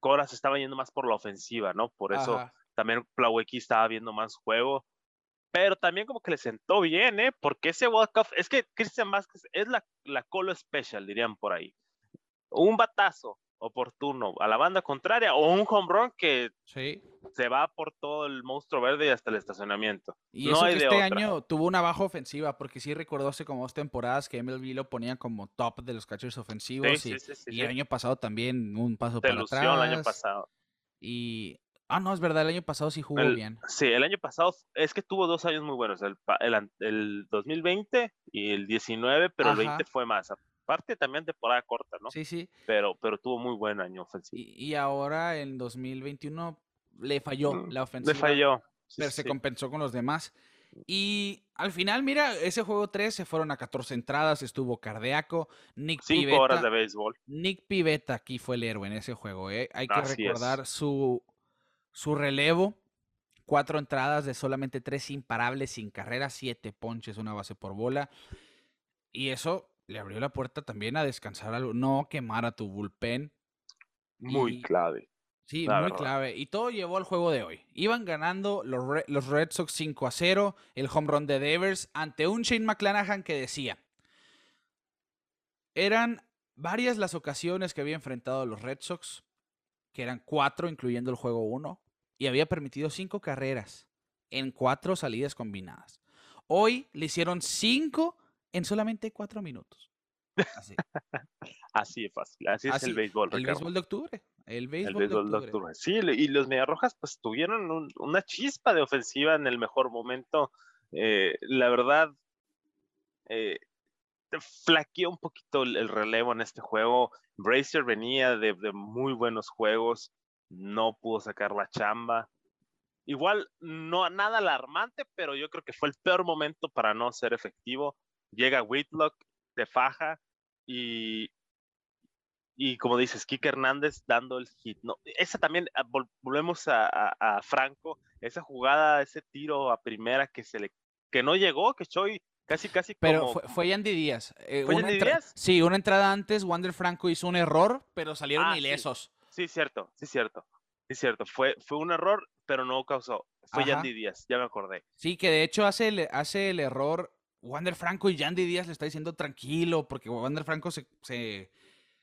Coras estaba yendo más por la ofensiva, ¿no? Por eso Ajá. también Plawecki estaba viendo más juego. Pero también como que le sentó bien, ¿eh? Porque ese walk-off, es que Cristian Vázquez es la, la colo special, dirían por ahí. Un batazo oportuno a la banda contraria o un home run que Sí. se va por todo el monstruo verde y hasta el estacionamiento. Y no eso hay que de este otra. año tuvo una baja ofensiva, porque sí recordó hace como dos temporadas que MLB lo ponía como top de los catchers ofensivos. Sí, y, sí, y el año pasado también un paso Se para atrás. el año pasado. Y. Ah, no, es verdad, el año pasado sí jugó El- bien. Sí, el año pasado es que tuvo dos años muy buenos, el, el, el 2020 y el 19, pero el 20 Ajá. fue más. Aparte también temporada corta, ¿no? Sí, sí. Pero, pero tuvo muy buen año ofensivo. Y, y ahora en 2021 le falló Mm, la ofensiva. Le falló. Sí, pero sí, se compensó con los demás. Y al final, mira, ese juego 3 se fueron a 14 entradas, estuvo cardíaco. Nick Cinco Pivetta, horas de béisbol. Nick Pivetta aquí fue el héroe en ese juego. ¿eh? Hay que Así es. recordar su, su relevo. Cuatro entradas de solamente tres imparables sin carrera, siete ponches, una base por bola. Y eso le abrió la puerta también a descansar, algo, no quemar a tu bullpen. Muy Y- clave. Sí, La muy verdad. clave. Y todo llevó al juego de hoy. Iban ganando los, Re- los Red Sox 5 a 0, el home run de Devers, ante un Shane McClanahan que decía, eran varias las ocasiones que había enfrentado a los Red Sox, que eran cuatro, incluyendo el juego 1, y había permitido cinco carreras en cuatro salidas combinadas. Hoy le hicieron cinco en solamente cuatro minutos. Así, Así de fácil. Así es el béisbol, el Ricardo. béisbol de octubre. El béisbol, El béisbol de de octubre. Sí, y los Mediarrojas pues tuvieron un- una chispa de ofensiva en el mejor momento. Eh, la verdad, eh, flaqueó un poquito el, el relevo en este juego. Bracer venía de, de muy buenos juegos, no pudo sacar la chamba. Igual, no nada alarmante, pero yo creo que fue el peor momento para no ser efectivo. Llega Whitlock, te faja y, y como dices, Kike Hernández dando el hit. No, esa también, ah, vol- volvemos a, a- a Franco, esa jugada, ese tiro a primera que se le que no llegó, que Choi casi casi Pero como fue, fue Yandy Díaz. eh. Sí, una entrada antes, Wander Franco hizo un error, pero salieron Ah, ilesos. Sí, cierto, sí, cierto. Sí, cierto. Fue, fue un error, pero no causó. Fue Ajá. Yandy Díaz, ya me acordé. Sí, que de hecho hace el, hace el error. Wander Franco y Yandy Díaz le está diciendo tranquilo, porque Wander Franco se, se-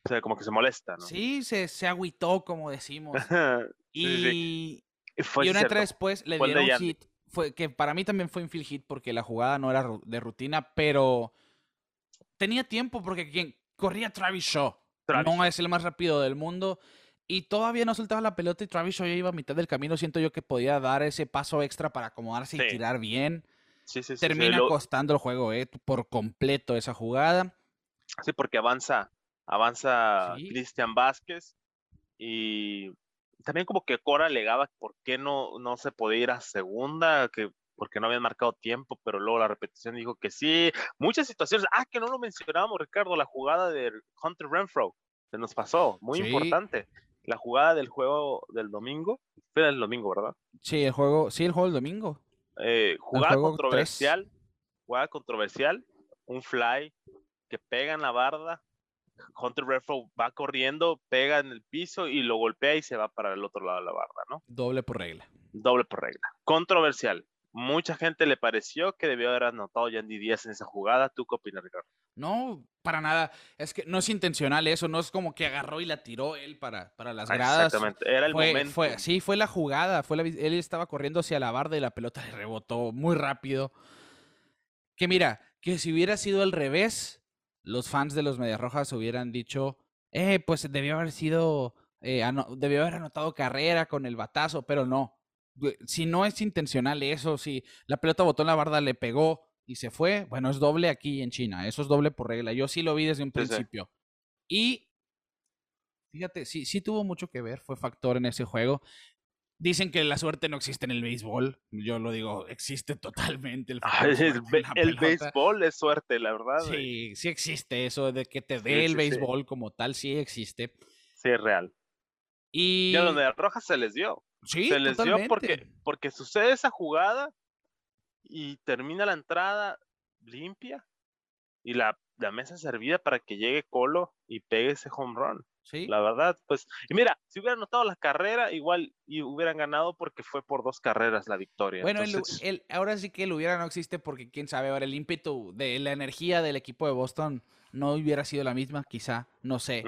O sea, como que se molesta, ¿no? sí, se, se agüitó, como decimos. Sí, sí, Y, sí. Fue y una cierto. después le dieron Yandy. hit. fue que para mí también fue infield hit porque la jugada no era de rutina, pero tenía tiempo porque quien corría Travis Shaw. No es el más rápido del mundo. Y todavía no soltaba la pelota y Travis ya iba a mitad del camino. Siento yo que podía dar ese paso extra para acomodarse y tirar bien. Sí, sí, Termina costando el juego eh, por completo esa jugada. Sí, porque avanza, avanza Cristian Vázquez y también como que Cora alegaba por qué no, no se podía ir a segunda, que porque no habían marcado tiempo, pero luego la repetición dijo que sí. Muchas situaciones. Ah, que no lo mencionábamos, Ricardo, la jugada de Hunter Renfro. Se nos pasó, muy importante. La jugada del juego del domingo. Fue el domingo, ¿verdad? Sí, el juego, sí, el juego del domingo. Eh, jugada controversial. Jugada controversial. Un fly que pega en la barda. Hunter Renfro va corriendo, pega en el piso y lo golpea y se va para el otro lado de la barda, ¿no? Doble por regla. Doble por regla. Controversial mucha gente le pareció que debió haber anotado Yandy Díaz en esa jugada. ¿Tú qué opinas, Ricardo? No, para nada. Es que no es intencional eso, no es como que agarró y la tiró él para, para las gradas. Exactamente, era el momento. Fue, sí, fue la jugada. Fue él estaba corriendo hacia la barda y la pelota le rebotó muy rápido. Que mira, que si hubiera sido al revés, los fans de los Medias Rojas hubieran dicho, eh, pues debió haber sido, eh, debió haber anotado carrera con el batazo, pero no si no es intencional eso, si la pelota botó en la barda, le pegó y se fue, bueno, es doble aquí en China, eso es doble por regla. Yo sí lo vi desde un principio. Y fíjate, sí, sí tuvo mucho que ver, fue factor en ese juego. Dicen que la suerte no existe en el béisbol. Yo lo digo, existe totalmente el, el, béisbol es suerte, la verdad. Sí, sí existe eso de que te dé el béisbol como tal, sí existe. Sí, es real. Y, y a los de Rojas se les dio. Se les dio porque, porque sucede esa jugada y termina la entrada limpia y la, la mesa servida para que llegue Colo y pegue ese home run. Sí. La verdad, pues, y mira, si hubieran notado la carrera, igual y hubieran ganado porque fue por dos carreras la victoria. Bueno, el, ahora sí que el hubiera no existe porque quién sabe, ahora el ímpetu de la energía del equipo de Boston no hubiera sido la misma, quizá, no sé.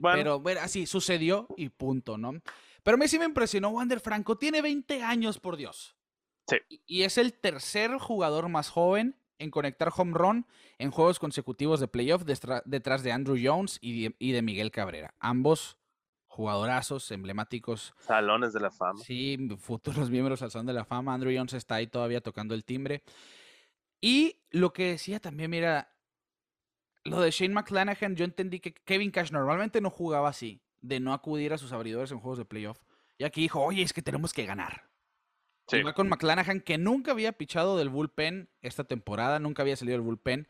Pero bueno, así sucedió y punto, ¿no? Pero a mí sí me impresionó Wander Franco. Tiene 20 años, por Dios. Sí. Y es el tercer jugador más joven en conectar home run en juegos consecutivos de playoff detrás de Andrew Jones y de, Miguel Cabrera. Ambos jugadorazos emblemáticos. Salones de la fama. Sí, futuros miembros al Salón de la Fama. Andrew Jones está ahí todavía tocando el timbre. Y lo que decía también, mira, lo de Shane McClanahan, yo entendí que Kevin Cash normalmente no jugaba así de no acudir a sus abridores en juegos de playoff. Y aquí dijo, oye, es que tenemos que ganar. Sí. con McClanahan, que nunca había pichado del bullpen esta temporada, nunca había salido del bullpen.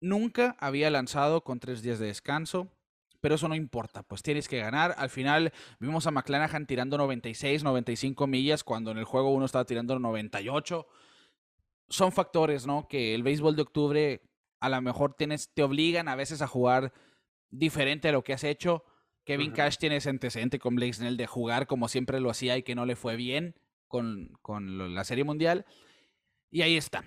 Nunca había lanzado con tres días de descanso, pero eso no importa, pues tienes que ganar. Al final vimos a McClanahan tirando 96, 95 millas, cuando en el juego uno estaba tirando 98. Son factores, ¿no? Que el béisbol de octubre a lo mejor tienes, te obligan a veces a jugar diferente a lo que has hecho. Kevin Cash tiene ese antecedente con Blake Snell de jugar como siempre lo hacía y que no le fue bien con, con la Serie Mundial. Y ahí está.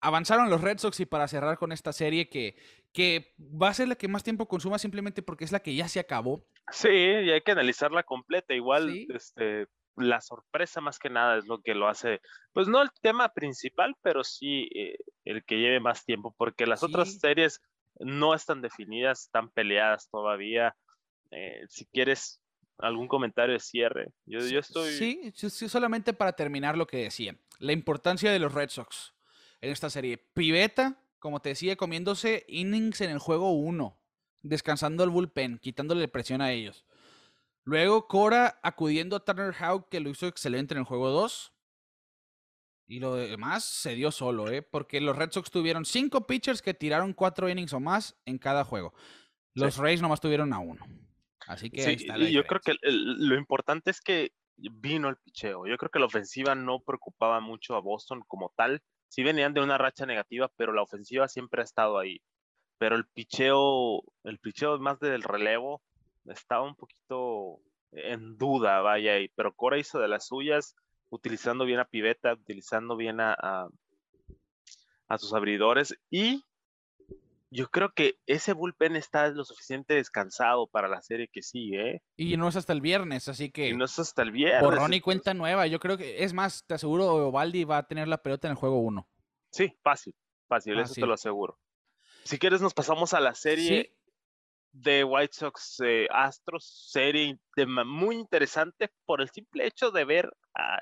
Avanzaron los Red Sox y para cerrar con esta serie que, que va a ser la que más tiempo consuma simplemente porque es la que ya se acabó. Sí, y hay que analizarla completa. Igual, este, la sorpresa más que nada es lo que lo hace, pues no el tema principal, pero sí eh, el que lleve más tiempo, porque las otras series no están definidas, están peleadas todavía. Eh, si quieres algún comentario de cierre, yo, yo estoy... Sí, sí, solamente para terminar lo que decía, la importancia de los Red Sox en esta serie. Piveta, como te decía, comiéndose innings en el juego 1, descansando el bullpen, quitándole presión a ellos. Luego Cora acudiendo a Turner Hawk, que lo hizo excelente en el juego 2. Y lo demás se dio solo, ¿eh? Porque los Red Sox tuvieron cinco pitchers que tiraron cuatro innings o más en cada juego. Los Rays nomás tuvieron a uno. Así que ahí está yo creo que lo importante es que vino el picheo. Yo creo que la ofensiva no preocupaba mucho a Boston como tal. Sí venían de una racha negativa, pero la ofensiva siempre ha estado ahí. Pero el picheo, el picheo más del relevo, estaba un poquito en duda, vaya, pero Cora hizo de las suyas, utilizando bien a Piveta, utilizando bien a, a, sus abridores y yo creo que ese bullpen está lo suficiente descansado para la serie que sigue. ¿eh? Y no es hasta el viernes, así que. Y no es hasta el viernes. Borrón y cuenta nueva. Yo creo que, es más, te aseguro, Ovaldi va a tener la pelota en el juego 1. Sí, fácil, fácil, eso te lo aseguro. Si quieres, nos pasamos a la serie de White Sox eh, Astros, serie muy interesante por el simple hecho de ver,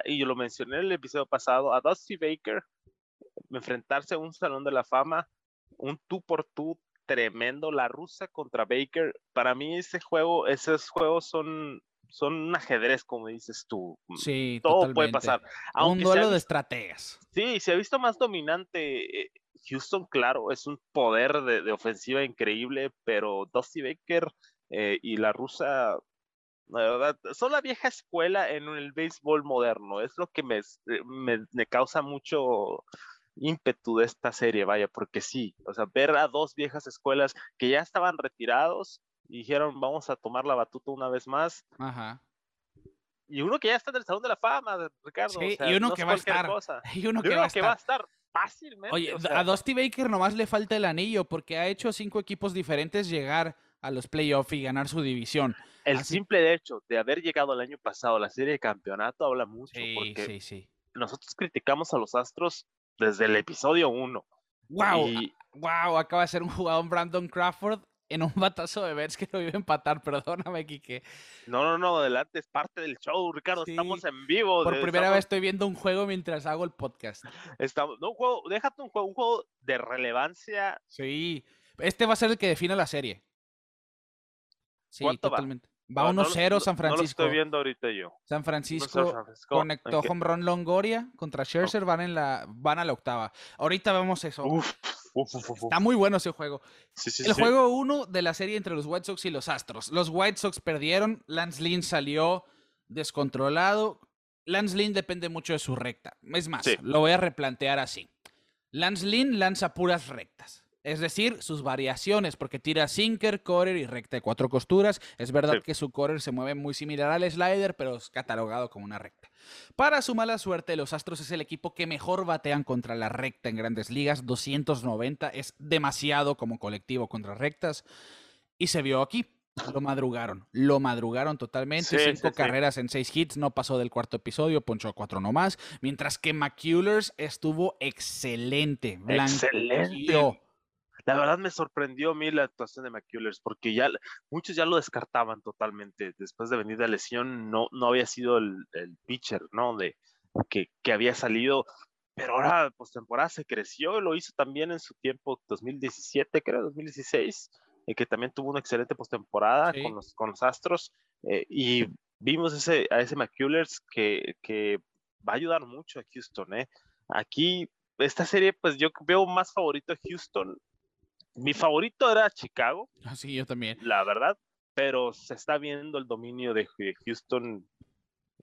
y yo lo mencioné en el episodio pasado, a Dusty Baker enfrentarse a un Salón de la Fama un tú por tú tremendo. La rusa contra Baker. Para mí ese juego, esos juegos son, son un ajedrez, como dices tú. Sí, todo puede pasar. un duelo de estrategas. Sí, se ha visto más dominante. Houston, claro, es un poder de, ofensiva increíble, pero Dusty Baker eh, y la rusa, la verdad, son la vieja escuela en el béisbol moderno. Es lo que me, me, me causa mucho ímpetu de esta serie, vaya, porque sí, o sea, ver a dos viejas escuelas que ya estaban retirados y dijeron, vamos a tomar la batuta una vez más. Ajá. Y uno que ya está en el Salón de la Fama, Ricardo. Sí, y uno que va a estar. Y uno, que, va, a estar fácilmente. Oye, a Dusty Baker nomás le falta el anillo porque ha hecho cinco equipos diferentes llegar a los playoffs y ganar su división. El simple hecho de haber llegado el año pasado a la serie de campeonato habla mucho. Sí, porque sí, sí. Nosotros criticamos a los Astros desde el episodio 1. Wow, wow, acaba de ser un jugador Brandon Crawford en un batazo de Bears que lo iba a empatar, perdóname, Kike. No, no, no, adelante, es parte del show, Ricardo, estamos en vivo. Por primera vez estoy viendo un juego mientras hago el podcast. Estamos, no, un juego, déjate un juego, un juego de relevancia. Sí, este va a ser el que define la serie. Sí, totalmente. Va 1-0 San Francisco. No lo estoy viendo ahorita yo. San Francisco, conectó home run Longoria contra Scherzer, van, en la, van a la octava. Ahorita vemos eso. Está muy bueno ese juego. el juego 1 de la serie entre los White Sox y los Astros. Los White Sox perdieron, Lance Lynn salió descontrolado. Lance Lynn depende mucho de su recta. Es más, lo voy a replantear así. Lance Lynn lanza puras rectas. Es decir, sus variaciones, porque tira sinker, correr y recta de cuatro costuras. Es verdad que su correr se mueve muy similar al slider, pero es catalogado como una recta. Para su mala suerte, los Astros es el equipo que mejor batean contra la recta en grandes ligas. 290 es demasiado como colectivo contra rectas. Y se vio aquí. Lo madrugaron, lo madrugaron totalmente. Cinco carreras en seis hits, no pasó del cuarto episodio, ponchó cuatro nomás. Mientras que McCullers estuvo excelente. Excelente. La verdad me sorprendió a mí la actuación de McCullers porque ya muchos ya lo descartaban totalmente. Después de venir de lesión, no, no había sido el, pitcher, ¿no? De, que, que, había salido. Pero ahora, postemporada se creció, lo hizo también en su tiempo 2017, creo, 2016, eh, que también tuvo una excelente postemporada con, los, con los Astros. Eh, y vimos ese, a ese McCullers que, que va a ayudar mucho a Houston, ¿eh? Aquí, esta serie, pues yo veo más favorito a Houston mi favorito era Chicago. Ah, sí, yo también. La verdad, pero se está viendo el dominio de Houston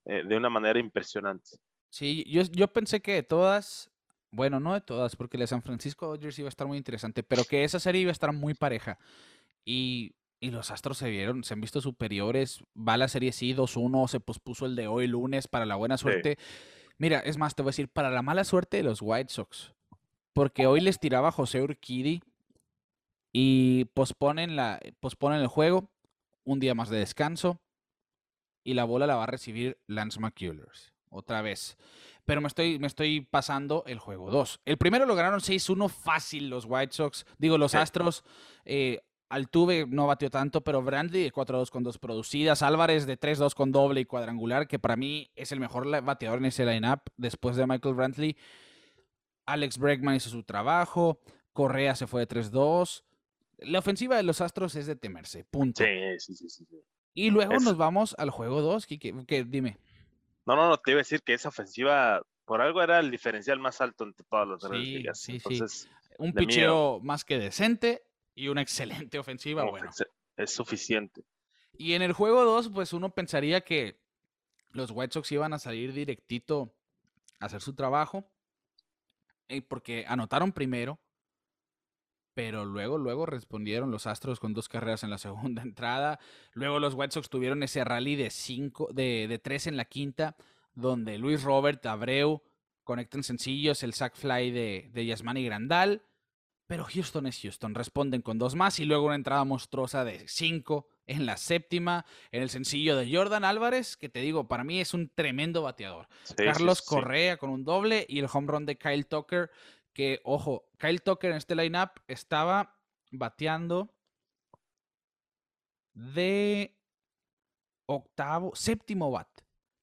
eh, de una manera impresionante. Sí, yo, yo pensé que de todas, bueno, no de todas, porque la San Francisco Dodgers iba a estar muy interesante, pero que esa serie iba a estar muy pareja. Y, y los Astros se vieron, se han visto superiores. Va la serie sí, 2-1, se pospuso el de hoy lunes para la buena suerte. Mira, es más, te voy a decir, para la mala suerte de los White Sox. Porque hoy les tiraba José Urquidi y posponen, la, posponen el juego, un día más de descanso, y la bola la va a recibir Lance McCullers, otra vez. Pero me estoy, me estoy pasando el juego 2. El primero lo ganaron 6-1 fácil los White Sox, digo los Astros. Eh, Altuve no batió tanto, pero Brandy de 4-2 con dos producidas. Álvarez de 3-2 con doble y cuadrangular, que para mí es el mejor bateador en ese lineup después de Michael Brantley. Alex Bregman hizo su trabajo. Correa se fue de 3-2 la ofensiva de los Astros es de temerse, punto. Sí, sí, sí. sí, Y luego nos vamos al juego 2, que, dime. No, no, no, te iba a decir que esa ofensiva, por algo era el diferencial más alto entre todas las grandes ligas. Sí, Entonces, Un picheo más que decente y una excelente ofensiva, bueno. Es suficiente. Y en el juego 2, pues uno pensaría que los White Sox iban a salir directito a hacer su trabajo, eh, porque anotaron primero, pero luego, luego respondieron los Astros con dos carreras en la segunda entrada. Luego los White Sox tuvieron ese rally de cinco, de, de tres en la quinta, donde Luis Robert, Abreu conectan sencillos, el sack fly de, de Yasmani Grandal. Pero Houston es Houston, responden con dos más y luego una entrada monstruosa de cinco en la séptima, en el sencillo de Jordan Álvarez, que te digo, para mí es un tremendo bateador. Carlos Correa con un doble y el home run de Kyle Tucker, que, ojo, Kyle Tucker en este lineup estaba bateando de octavo, séptimo bat.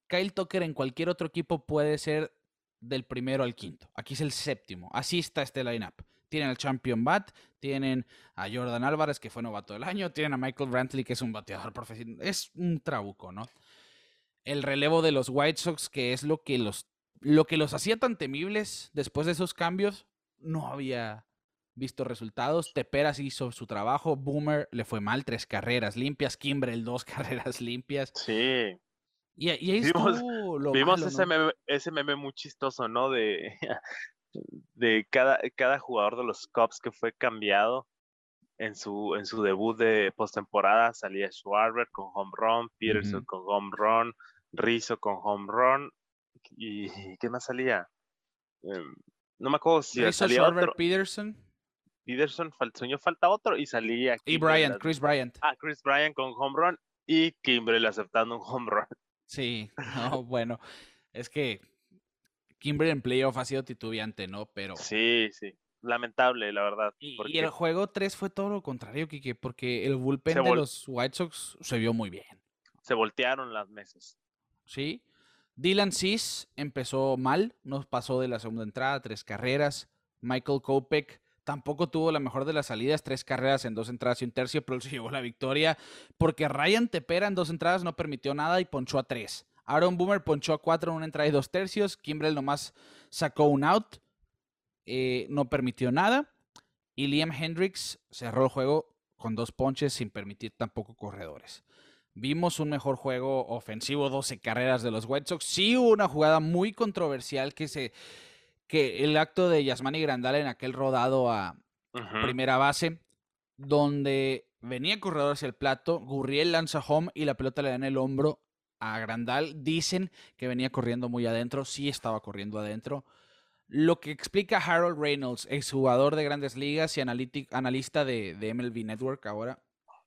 Kyle Tucker en cualquier otro equipo puede ser del primero al quinto. Aquí es el séptimo. Así está este lineup. Tienen al Champion Bat, tienen a Jordan Álvarez, que fue novato del año, tienen a Michael Brantley, que es un bateador profesional. Es un trabuco, ¿no? El relevo de los White Sox, que es lo que los, lo que los hacía tan temibles después de esos cambios, no había visto resultados. Teperas hizo su trabajo. Boomer le fue mal, tres carreras limpias. Kimbrel, dos carreras limpias. Sí. Y, ahí vimos, lo vimos ese, meme, ese meme muy chistoso, ¿no? De, de cada, cada jugador de los Cubs que fue cambiado en su, en su debut de postemporada. Salía Schwarber con home run, Peterson con home run, Rizzo con home run. ¿Y qué más salía? Em, no me acuerdo si salía otro. Peterson. Peterson, sueño falta otro y salía. Y Bryant, Chris Bryant. Ah, Chris Bryant con home run y Kimbrel aceptando un home run. Sí, no, bueno, es que Kimbrel en playoff ha sido titubeante, ¿no? Pero. Sí, sí. Lamentable, la verdad. Y, el juego 3 fue todo lo contrario, Kike, porque el bullpen de los White Sox se vio muy bien. Se voltearon las mesas. Sí. Dylan Cis empezó mal, nos pasó de la segunda entrada, tres carreras. Michael Kopek tampoco tuvo la mejor de las salidas, tres carreras en dos entradas y un tercio, pero se llevó la victoria porque Ryan Tepera en dos entradas no permitió nada y ponchó a tres. Aaron Boomer ponchó a cuatro en una entrada y dos tercios. Kimbrel nomás sacó un out, eh, no permitió nada. Y Liam Hendricks cerró el juego con dos ponches sin permitir tampoco corredores. Vimos un mejor juego ofensivo, 12 carreras de los White Sox. Sí hubo una jugada muy controversial que se que el acto de Yasmani Grandal en aquel rodado a primera base, donde venía el corredor hacia el plato, Gurriel lanza home y la pelota le da en el hombro a Grandal. Dicen que venía corriendo muy adentro, sí estaba corriendo adentro. Lo que explica Harold Reynolds, exjugador de grandes ligas y analista de, de MLB Network ahora,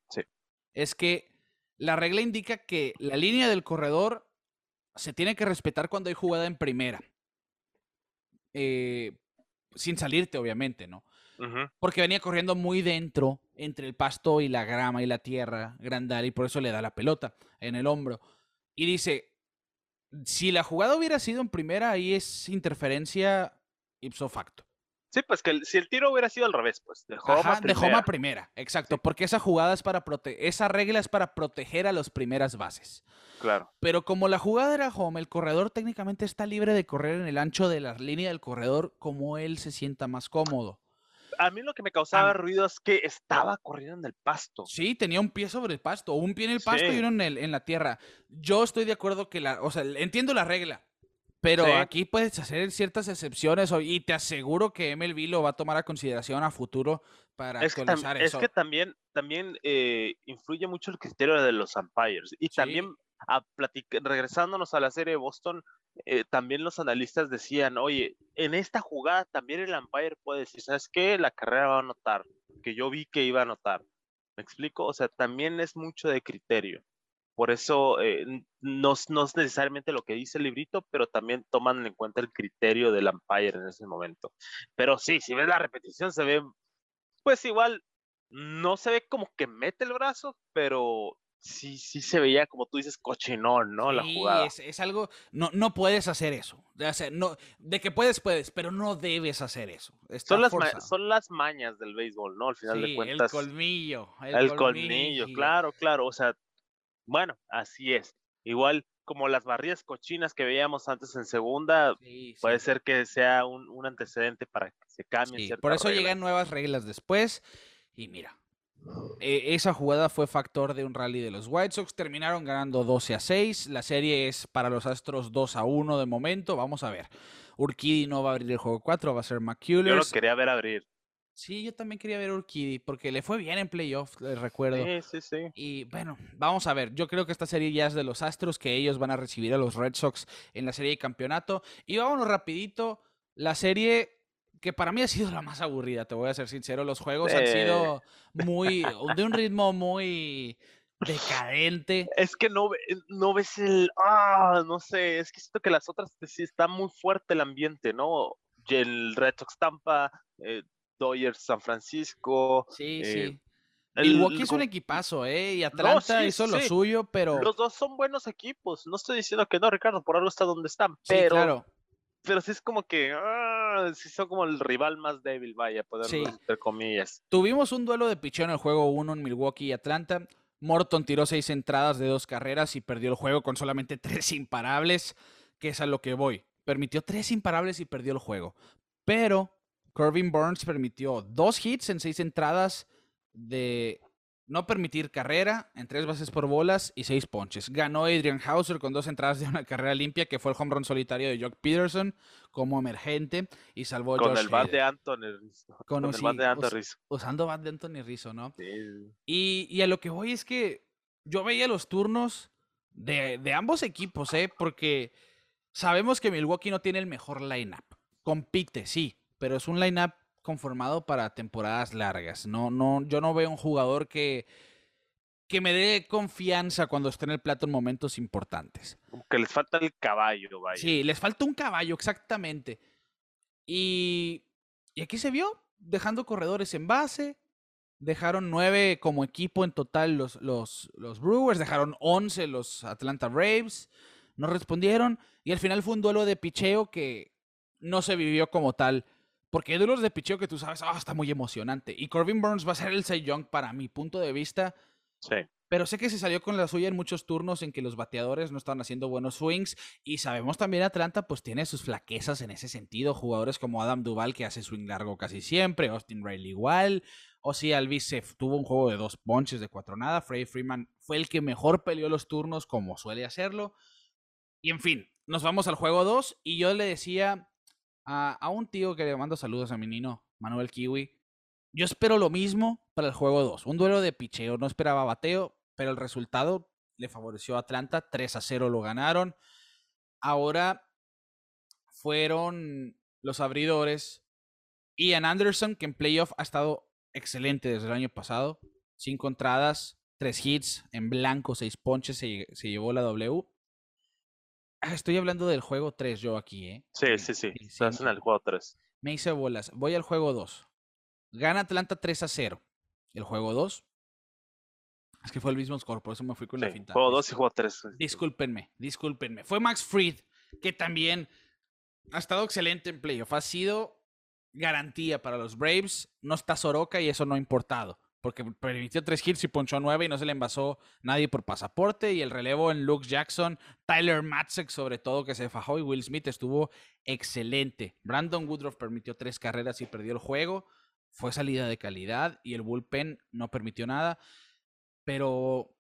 sí. es que la regla indica que la línea del corredor se tiene que respetar cuando hay jugada en primera. Eh, sin salirte, obviamente, ¿no? Porque venía corriendo muy dentro, entre el pasto y la grama y la tierra, Grandal, y por eso le da la pelota en el hombro. Y dice, si la jugada hubiera sido en primera, ahí es interferencia ipso facto. Sí, pues que si el tiro hubiera sido al revés, pues de home De home primera, exacto, porque esa jugada es para proteger, esa regla es para proteger a las primeras bases. Claro. Pero como la jugada era home, el corredor técnicamente está libre de correr en el ancho de la línea del corredor como él se sienta más cómodo. A mí lo que me causaba ruido es que estaba corriendo en el pasto. Sí, tenía un pie sobre el pasto, un pie en el pasto y uno en, el, en la tierra. Yo estoy de acuerdo que la, o sea, entiendo la regla, pero aquí puedes hacer ciertas excepciones y te aseguro que MLB lo va a tomar a consideración a futuro para actualizar eso. Es que también, también eh, influye mucho el criterio de los umpires y también a regresándonos a la serie de Boston, eh, también los analistas decían, oye, en esta jugada también el umpire puede decir, ¿sabes qué? La carrera va a anotar, que yo vi que iba a anotar. ¿Me explico? O sea, también es mucho de criterio. Por eso eh, no, no, es necesariamente lo que dice el librito, pero también toman en cuenta el criterio del umpire en ese momento. Pero sí, si ves la repetición, se ve, pues igual, no se ve como que mete el brazo, pero sí, sí se veía, como tú dices, cochinón, ¿no? La jugada. Es, es algo, no, no puedes hacer eso. no, de que puedes, puedes, pero no debes hacer eso. son, las son las mañas del béisbol, ¿no? Al final de cuentas. El colmillo. El, colmillo. claro, claro. O sea, bueno, así es. Igual como las barridas cochinas que veíamos antes en segunda, puede ser que sea un, antecedente para que se cambien. por eso llegan nuevas reglas después. Y mira, e, esa jugada fue factor de un rally de los White Sox. Terminaron ganando 12 a 6. La serie es para los Astros 2 a 1 de momento. Vamos a ver. Urquidy no va a abrir el juego 4, va a ser McCullers. Yo lo quería ver abrir. Sí, yo también quería ver Urquidy porque le fue bien en playoff, les recuerdo. Sí, sí, sí. Y bueno, vamos a ver. Yo creo que esta serie ya es de los Astros, que ellos van a recibir a los Red Sox en la serie de campeonato. Y vámonos rapidito. La serie que para mí ha sido la más aburrida, te voy a ser sincero. Los juegos han sido muy, de un ritmo muy decadente. Es que no, no ves el, ah, no sé, es que siento que las otras sí está muy fuerte el ambiente, ¿no? El Red Sox Tampa, eh, Dodgers San Francisco. Sí, eh, sí. Milwaukee es un equipazo, ¿eh? Y Atlanta hizo lo suyo, pero. Los dos son buenos equipos. No estoy diciendo que no, Ricardo, por algo está donde están. Pero, claro. pero sí es como que. Ah, sí son como el rival más débil, vaya, poder entre comillas. Tuvimos un duelo de picheo en el juego 1 en Milwaukee y Atlanta. Morton tiró seis entradas de dos carreras y perdió el juego con solamente tres imparables, que es a lo que voy. Permitió tres imparables y perdió el juego. Pero Corbin Burns permitió dos hits en seis entradas de no permitir carrera en tres bases por bolas y seis ponches. Ganó Adrian Hauser con dos entradas de una carrera limpia, que fue el home run solitario de Jock Peterson como emergente y salvó a Con el bat de Anthony Rizzo. Con, el bat de Anthony Rizzo. Usando bat de Anthony Rizzo, ¿no? Sí. Y, y, a lo que voy es que yo veía los turnos de, de ambos equipos, ¿eh? Porque sabemos que Milwaukee no tiene el mejor lineup. Compite, sí, pero es un lineup conformado para temporadas largas. No, no, yo no veo un jugador que, que me dé confianza cuando esté en el plato en momentos importantes. que les falta el caballo, vaya. Sí, les falta un caballo, exactamente. Y, y aquí se vio, dejando corredores en base. Dejaron nueve como equipo en total los, los, los Brewers, dejaron once los Atlanta Braves, no respondieron y al final fue un duelo de picheo que no se vivió como tal porque hay duelos de picheo que tú sabes, ah, está muy emocionante. Y Corbin Burns va a ser el Cy Young para mi punto de vista. Sí. Pero sé que se salió con la suya en muchos turnos en que los bateadores no estaban haciendo buenos swings. Y sabemos también Atlanta pues tiene sus flaquezas en ese sentido. Jugadores como Adam Duval que hace swing largo casi siempre. Austin Riley igual. O si Alvis se tuvo un juego de dos ponches de cuatro nada. Frey Freeman fue el que mejor peleó los turnos como suele hacerlo. Y en fin, nos vamos al juego 2 y yo le decía a, un tío que le mando saludos a mi nino, Manuel Kiwi. Yo espero lo mismo para el juego 2. Un duelo de picheo. No esperaba bateo, pero el resultado le favoreció a Atlanta. 3 a 0 lo ganaron. Ahora fueron los abridores. Ian Anderson, que en playoff ha estado excelente desde el año pasado. Cinco entradas, tres hits, en blanco, seis ponches, se, se llevó la W. Ah, estoy hablando del juego 3 yo aquí, ¿eh? Sí, sí, sí. Estás en el juego 3. Me hice bolas. Voy al juego 2. Gana Atlanta 3 a 0. El juego 2. Es que fue el mismo score, por eso me fui con la finta. Juego 2 y juego 3. Discúlpenme, discúlpenme. Fue Max Fried, que también ha estado excelente en playoff. Ha sido garantía para los Braves. No está Soroka y eso no ha importado porque permitió tres hits y ponchó nueve y no se le envasó nadie por pasaporte. Y el relevo en Luke Jackson, Tyler Matzek sobre todo que se fajó y Will Smith estuvo excelente. Brandon Woodruff permitió tres carreras y perdió el juego. Fue salida de calidad y el bullpen no permitió nada. Pero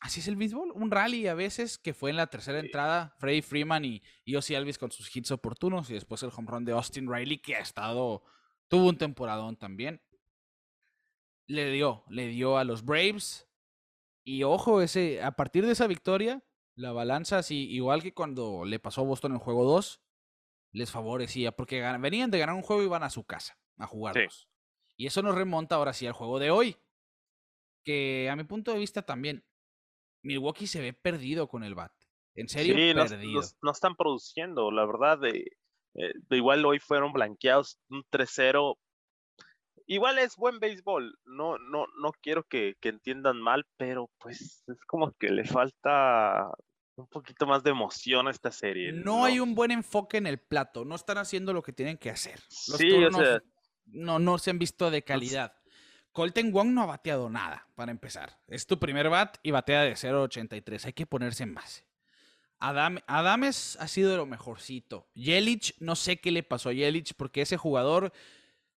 así es el béisbol. Un rally a veces que fue en la tercera entrada. Freddie Freeman y, y Ozzy Alvis con sus hits oportunos. Y después el home run de Austin Riley que ha estado... Tuvo un temporadón también le dio, le dio a los Braves. Y ojo, ese, a partir de esa victoria, la balanza, así, igual que cuando le pasó a Boston en el juego 2, les favorecía, porque venían de ganar un juego y iban a su casa a jugarlos. Y eso nos remonta ahora sí al juego de hoy. Que a mi punto de vista también, Milwaukee se ve perdido con el bat. En serio, perdido. No, están produciendo, la verdad. De, eh, de igual hoy fueron blanqueados un 3-0 igual es buen béisbol, no, no, no quiero que, entiendan mal, pero pues es como que le falta un poquito más de emoción a esta serie. No, hay un buen enfoque en el plato, no están haciendo lo que tienen que hacer. Los sí, no, no se han visto de calidad. Colton Wong no ha bateado nada, para empezar. Es tu primer bat y batea de 0.83. Hay que ponerse en base. Adam, Adames ha sido de lo mejorcito. Yelich, no sé qué le pasó a Yelich porque ese jugador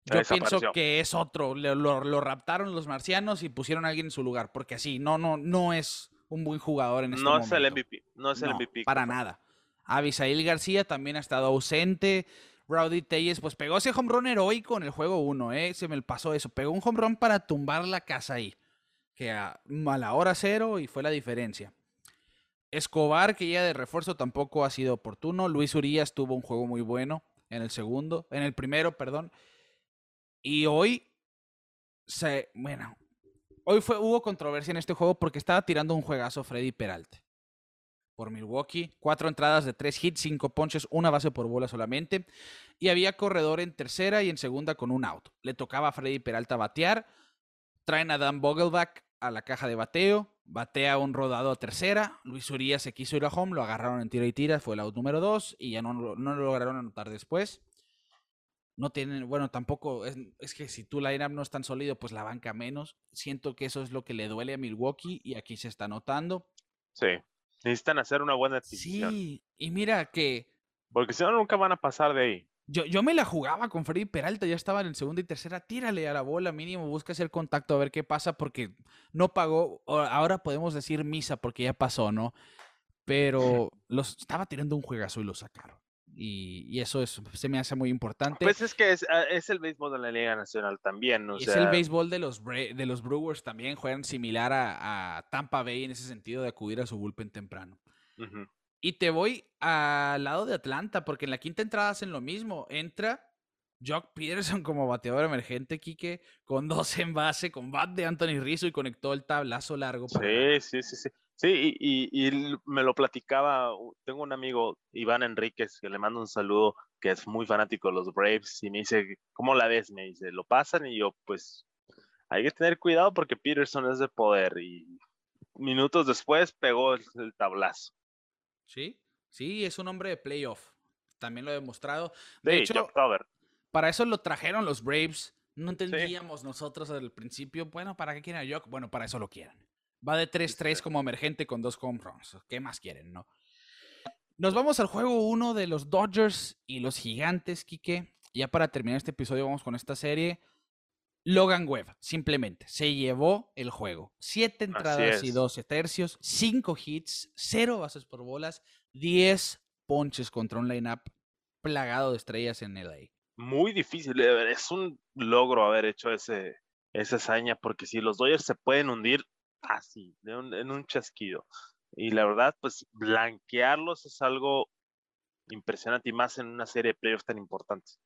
yo pienso que es otro. Lo, raptaron los marcianos y pusieron a alguien en su lugar. Porque así, no, no, no es un buen jugador en este no momento. Es el MVP, no es el MVP. Para nada. Abisail García también ha estado ausente. Rowdy Telles, pues pegó ese home run heroico en el juego 1, ¿eh? Se me pasó eso. Pegó un home run para tumbar la casa ahí. Que a, a la hora cero y fue la diferencia. Escobar, que ya de refuerzo tampoco ha sido oportuno. Luis Urias tuvo un juego muy bueno. en el segundo, en el primero, perdón. Y hoy se, bueno, hoy fue, hubo controversia en este juego porque estaba tirando un juegazo Freddy Peralta. Por Milwaukee, cuatro entradas de tres hits, cinco ponches, una base por bola solamente. Y había corredor en tercera y en segunda con un out. Le tocaba a Freddy Peralta batear. Traen a Dan Vogelback a la caja de bateo. Batea un rodado a tercera. Luis Urias se quiso ir a home, lo agarraron en tiro y tira, fue el out número dos y ya no, no lo lograron anotar después no tienen, bueno, tampoco, es, es, que si tu lineup no es tan sólido, pues la banca menos. Siento que eso es lo que le duele a Milwaukee y aquí se está notando. Sí, necesitan hacer una buena adquisición. Sí, y mira que... Porque si no, nunca van a pasar de ahí. Yo, yo me la jugaba con Freddy Peralta, ya estaba en segunda y tercera, tírale a la bola mínimo, busca hacer contacto a ver qué pasa porque no pagó, ahora podemos decir misa porque ya pasó, ¿no? Pero los estaba tirando un juegazo y lo sacaron. Y, eso es, se me hace muy importante. Pues es que es, ah, es el béisbol de la Liga Nacional también. O es el béisbol de los, de los Brewers también, juegan similar a, Tampa Bay en ese sentido de acudir a su bullpen temprano. Y te voy al lado de Atlanta, porque en la quinta entrada hacen lo mismo. Entra Jock Peterson como bateador emergente, Quique, con dos en base, con bat de Anthony Rizzo y conectó el tablazo largo. Sí, sí, sí, sí. Sí, y, y, me lo platicaba, tengo un amigo, Iván Enríquez, que le mando un saludo, que es muy fanático de los Braves, y me dice, ¿cómo la ves? Me dice, ¿lo pasan? Y yo, pues, hay que tener cuidado porque Peterson es de poder, y minutos después pegó el, tablazo. Sí, sí, es un hombre de playoff, también lo he demostrado. De sí, hecho, para eso lo trajeron los Braves, no entendíamos nosotros al principio, bueno, ¿para qué quieren a Jock? Bueno, para eso lo quieren. Va de 3-3 como emergente con dos home runs. ¿Qué más quieren, no? Nos vamos al juego 1 de los Dodgers y los Gigantes, Quique. Ya para terminar este episodio vamos con esta serie. Logan Webb, simplemente, se llevó el juego. Siete entradas y 12 tercios, cinco hits, cero bases por bolas, 10 ponches contra un lineup plagado de estrellas en LA. Muy difícil, eh, es un logro haber hecho ese, esa hazaña, porque si los Dodgers se pueden hundir, así, en un chasquido. Y la verdad, pues blanquearlos es algo impresionante y más en una serie de playoffs tan importantes.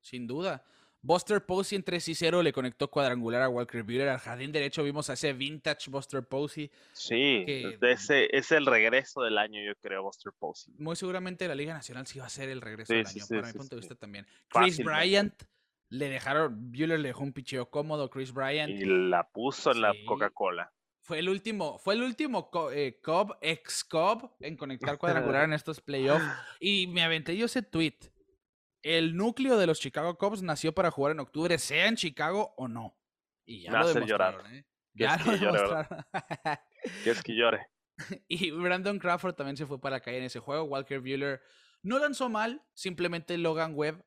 Sin duda. Buster Posey en 3 y 0 le conectó cuadrangular a Walker Buehler. Al jardín derecho vimos a ese vintage Buster Posey. Sí, ese es el regreso del año, yo creo, Buster Posey. Muy seguramente la Liga Nacional sí va a ser el regreso del año, para mi punto de vista también. Chris Bryant le dejaron, Buehler le dejó un picheo cómodo, Chris Bryant. Y la puso en la Coca-Cola. Fue el último, fue el último eh, Cobb, ex Cobb, en conectar cuadrangular en estos playoffs. Y me aventé yo ese tweet. El núcleo de los Chicago Cubs nació para jugar en octubre, sea en Chicago o no. Y ya lo demostraron, ¿eh? Ya lo demostraron. que es que llore. Y Brandon Crawford también se fue para caer en ese juego. Walker Buehler no lanzó mal, simplemente Logan Webb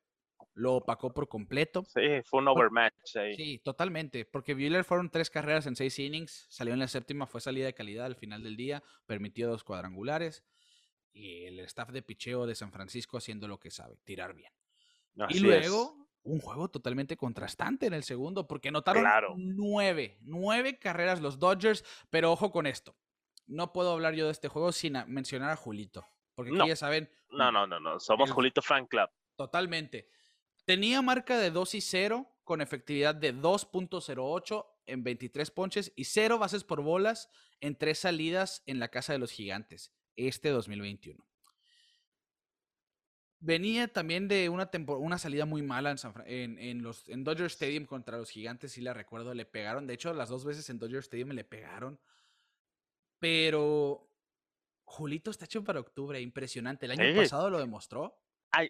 lo opacó por completo. Sí, fue un overmatch ahí. Sí, totalmente, porque Buehler fueron tres carreras en seis innings, salió en la séptima, fue salida de calidad al final del día, permitió dos cuadrangulares y el staff de picheo de San Francisco haciendo lo que sabe, tirar bien. y luego, un juego totalmente contrastante en el segundo, porque anotaron nueve, nueve carreras los Dodgers, pero ojo con esto, no puedo hablar yo de este juego sin mencionar a Julito, porque ya saben... No, no, no, no, somos Julito Fan Club. Totalmente. Tenía marca de 2 y 0 con efectividad de 2.08 en 23 ponches y 0 bases por bolas en 3 salidas en la Casa de los Gigantes este 2021. Venía también de una, una salida muy mala en, en, los, en Dodger Stadium contra los Gigantes, si la recuerdo, le pegaron. De hecho, las dos veces en Dodger Stadium le pegaron. Pero Julito está hecho para octubre, impresionante. El año pasado lo demostró.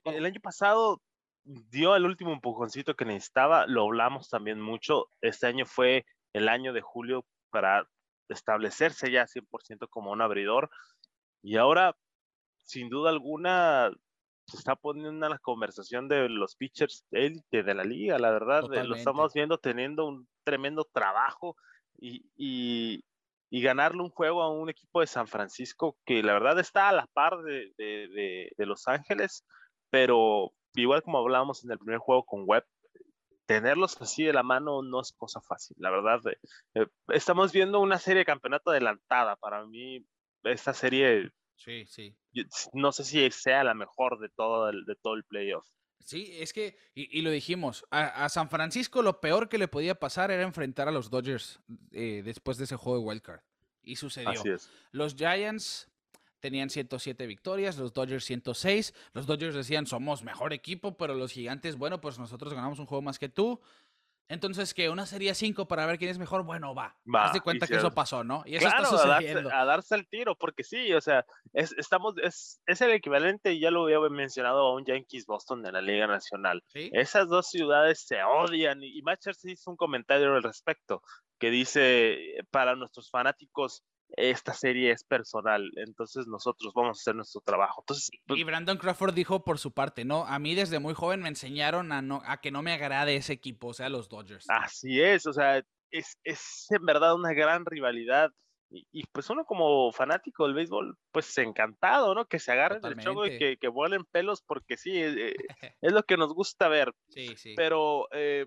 el año pasado dio el último empujoncito que necesitaba, lo hablamos también mucho. Este año fue el año de julio para establecerse ya 100% como un abridor. Y ahora, sin duda alguna, se está poniendo en la conversación de los pitchers élite de la liga, la verdad. Lo estamos viendo teniendo un tremendo trabajo y, y, ganarle un juego a un equipo de San Francisco que la verdad está a la par de, de Los Ángeles, pero igual como hablábamos en el primer juego con Web, tenerlos así de la mano no es cosa fácil, la verdad. Eh, eh, estamos viendo una serie de campeonato adelantada. Para mí, esta serie, sí, sí. no sé si sea la mejor de todo el, de todo el playoff. Sí, es que, y, lo dijimos, a, San Francisco lo peor que le podía pasar era enfrentar a los Dodgers eh, después de ese juego de Wildcard. Y sucedió. Así es. Los Giants tenían 107 victorias, los Dodgers 106. Los Dodgers decían, somos mejor equipo, pero los Gigantes, bueno, pues nosotros ganamos un juego más que tú. Entonces, que una serie 5 para ver quién es mejor, bueno, va. va Haz de cuenta que eso pasó, ¿no? Y eso está sucediendo. A darse, el tiro, porque sí, o sea, es, estamos, es, es, el equivalente, ya lo había mencionado, a un Yankees Boston de la Liga Nacional. Esas dos ciudades se odian y se hizo un comentario al respecto que dice, para nuestros fanáticos, esta serie es personal, entonces nosotros vamos a hacer nuestro trabajo. Entonces, pues y Brandon Crawford dijo por su parte, ¿no? A mí desde muy joven me enseñaron a, no, a que no me agrade ese equipo, o sea, los Dodgers. Así es, o sea, es, es en verdad una gran rivalidad. Y, pues uno como fanático del béisbol, pues encantado, ¿no? Que se agarren del choco y que, que vuelen pelos, porque sí, eh, es, lo que nos gusta ver. Sí, sí. Pero eh,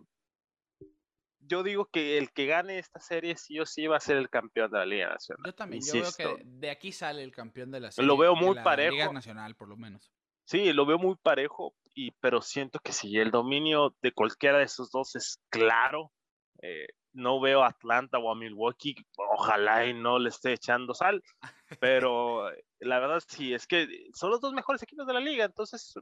yo digo que el que gane esta serie sí o sí va a ser el campeón de la Liga Nacional. Yo también, yo veo que de aquí sale el campeón de la serie. Lo veo muy parejo. Liga Nacional, por lo menos. Sí, lo veo muy parejo, y, pero siento que si el dominio de cualquiera de esos dos es claro, eh, no veo a Atlanta o a Milwaukee, ojalá y no le esté echando sal, pero la verdad sí, es que son los dos mejores equipos de la liga, entonces,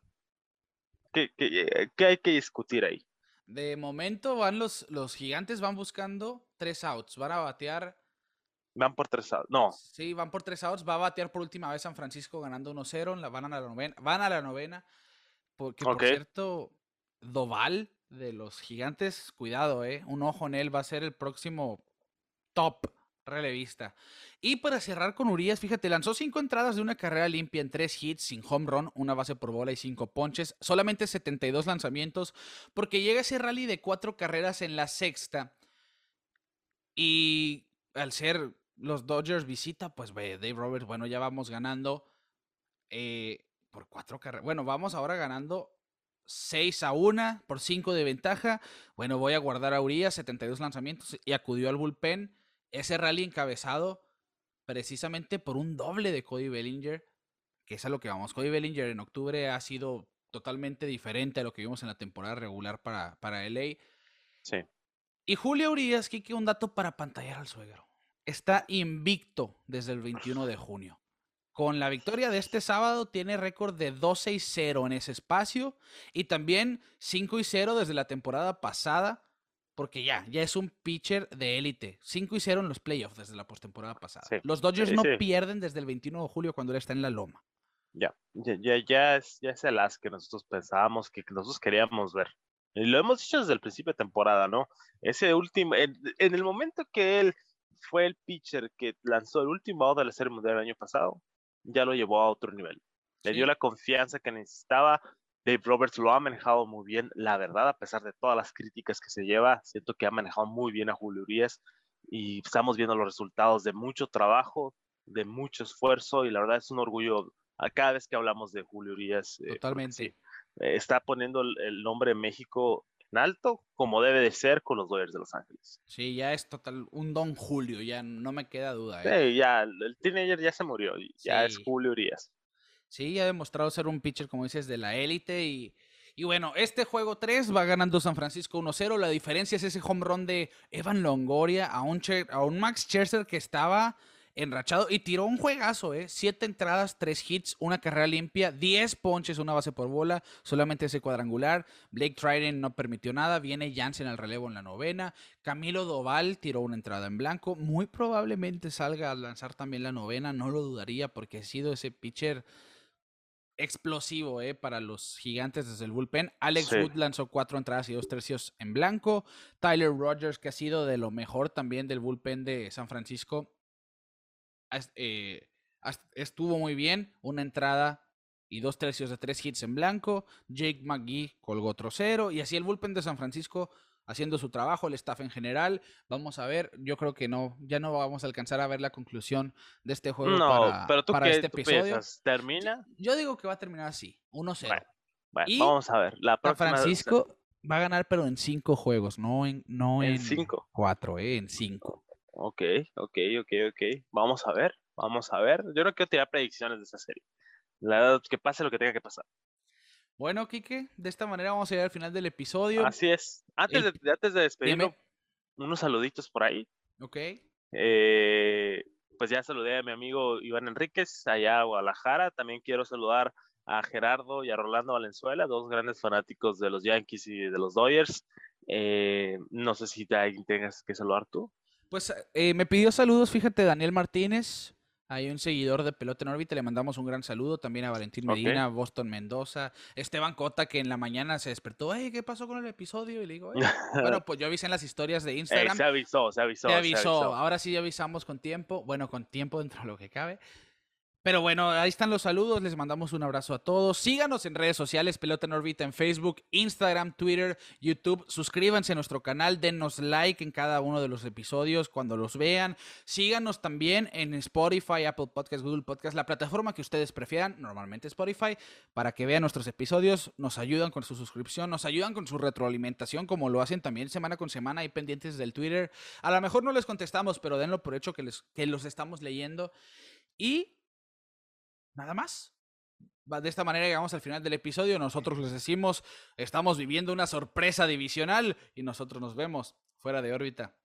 ¿qué, qué, qué hay que discutir ahí? De momento van los, los gigantes van buscando tres outs. Van a batear. Van por tres outs. No. Sí, van por tres outs. Va a batear por última vez San Francisco ganando 1-0. Van a la novena. Van a la novena. Porque, por cierto, Doval de los gigantes, cuidado, eh. Un ojo en él va a ser el próximo top Y para cerrar con Urias, fíjate, lanzó cinco entradas de una carrera limpia en tres hits, sin home run, una base por bola y cinco ponches, solamente 72 lanzamientos, porque llega ese rally de cuatro carreras en la sexta. Y al ser los Dodgers visita, pues Dave Roberts, bueno, ya vamos ganando eh, por cuatro carreras. Bueno, vamos ahora ganando 6 a 1 por 5 de ventaja. Bueno, voy a guardar a Urias, 72 lanzamientos, y acudió al bullpen ese rally encabezado precisamente por un doble de Cody Bellinger, que es a lo que vamos. Cody Bellinger en octubre ha sido totalmente diferente a lo que vimos en la temporada regular para, para LA. Sí. Y Julio Urias, Kike, un dato para pantallar al suegro. Está invicto desde el 21 de junio. Con la victoria de este sábado tiene récord de 12 y 0 en ese espacio y también 5 y 0 desde la temporada pasada porque ya, ya es un pitcher de élite. 5 y 0 en los playoffs desde la postemporada pasada. Los Dodgers no pierden desde el 21 de julio cuando él está en la loma. Ya, ya, ya, es, ya es el as que nosotros pensábamos, que nosotros queríamos ver. Y lo hemos dicho desde el principio de temporada, ¿no? Ese último, en, el momento que él fue el pitcher que lanzó el último out de la Serie Mundial del año pasado, ya lo llevó a otro nivel. Le dio la confianza que necesitaba, Dave Roberts lo ha manejado muy bien, la verdad, a pesar de todas las críticas que se lleva, siento que ha manejado muy bien a Julio Urias y estamos viendo los resultados de mucho trabajo, de mucho esfuerzo y la verdad es un orgullo a cada vez que hablamos de Julio Urias. Eh, Totalmente. Eh, está poniendo el, nombre de México en alto como debe de ser con los Dodgers de Los Ángeles. Sí, ya es total un don Julio, ya no me queda duda. ¿eh? Sí, ya el teenager ya se murió, ya es Julio Urias. Sí, ha demostrado ser un pitcher, como dices, de la élite. Y, y bueno, este juego 3 va ganando San Francisco 1-0. La diferencia es ese home run de Evan Longoria a un, a un Max Scherzer que estaba enrachado y tiró un juegazo, ¿eh? Siete entradas, tres hits, una carrera limpia, diez ponches, una base por bola, solamente ese cuadrangular. Blake Trident no permitió nada, viene Jansen al relevo en la novena. Camilo Doval tiró una entrada en blanco, muy probablemente salga a lanzar también la novena, no lo dudaría porque ha sido ese pitcher explosivo eh, para los gigantes desde el bullpen. Alex Wood lanzó cuatro entradas y dos tercios en blanco. Tyler Rogers, que ha sido de lo mejor también del bullpen de San Francisco, eh, estuvo muy bien. Una entrada y dos tercios de tres hits en blanco. Jake McGee colgó otro cero. Y así el bullpen de San Francisco haciendo su trabajo, el staff en general. Vamos a ver, yo creo que no, ya no vamos a alcanzar a ver la conclusión de este juego no, para, pero tú para este episodio. ¿Termina? Yo digo que va a terminar así, 1-0. Bueno, vamos a ver. La próxima Francisco va a ganar, pero en cinco juegos, no en, no en, cinco. cuatro, eh, en cinco. Ok, ok, ok, ok. Vamos a ver, vamos a ver. Yo no quiero tirar predicciones de esa serie. La verdad, que pase lo que tenga que pasar. Bueno, Kike, de esta manera vamos a llegar al final del episodio. Así es. Antes, de, antes de despedirnos, unos saluditos por ahí. Ok. Eh, pues ya saludé a mi amigo Iván Enríquez, allá a Guadalajara. También quiero saludar a Gerardo y a Rolando Valenzuela, dos grandes fanáticos de los Yankees y de los Dodgers. Eh, no sé si te, tengas que saludar tú. Pues eh, me pidió saludos, fíjate, Daniel Martínez. Hay un seguidor de Pelota en órbita, le mandamos un gran saludo también a Valentín Medina, Boston Mendoza, Esteban Cota, que en la mañana se despertó, ¿qué pasó con el episodio? Y le digo, bueno, pues yo avisé en las historias de Instagram. se avisó, se avisó. Se avisó. Se avisó. Ahora sí avisamos con tiempo, bueno, con tiempo dentro de lo que cabe. Pero bueno, ahí están los saludos, les mandamos un abrazo a todos. Síganos en redes sociales, Pelota en órbita en Facebook, Instagram, Twitter, YouTube. Suscríbanse a nuestro canal, denos like en cada uno de los episodios cuando los vean. Síganos también en Spotify, Apple Podcast, Google Podcast, la plataforma que ustedes prefieran, normalmente Spotify, para que vean nuestros episodios. Nos ayudan con su suscripción, nos ayudan con su retroalimentación, como lo hacen también semana con semana ahí pendientes del Twitter. A lo mejor no les contestamos, pero denlo por hecho que, les, que los estamos leyendo. Y nada más. De esta manera llegamos al final del episodio. Nosotros les decimos, estamos viviendo una sorpresa divisional y nosotros nos vemos fuera de órbita.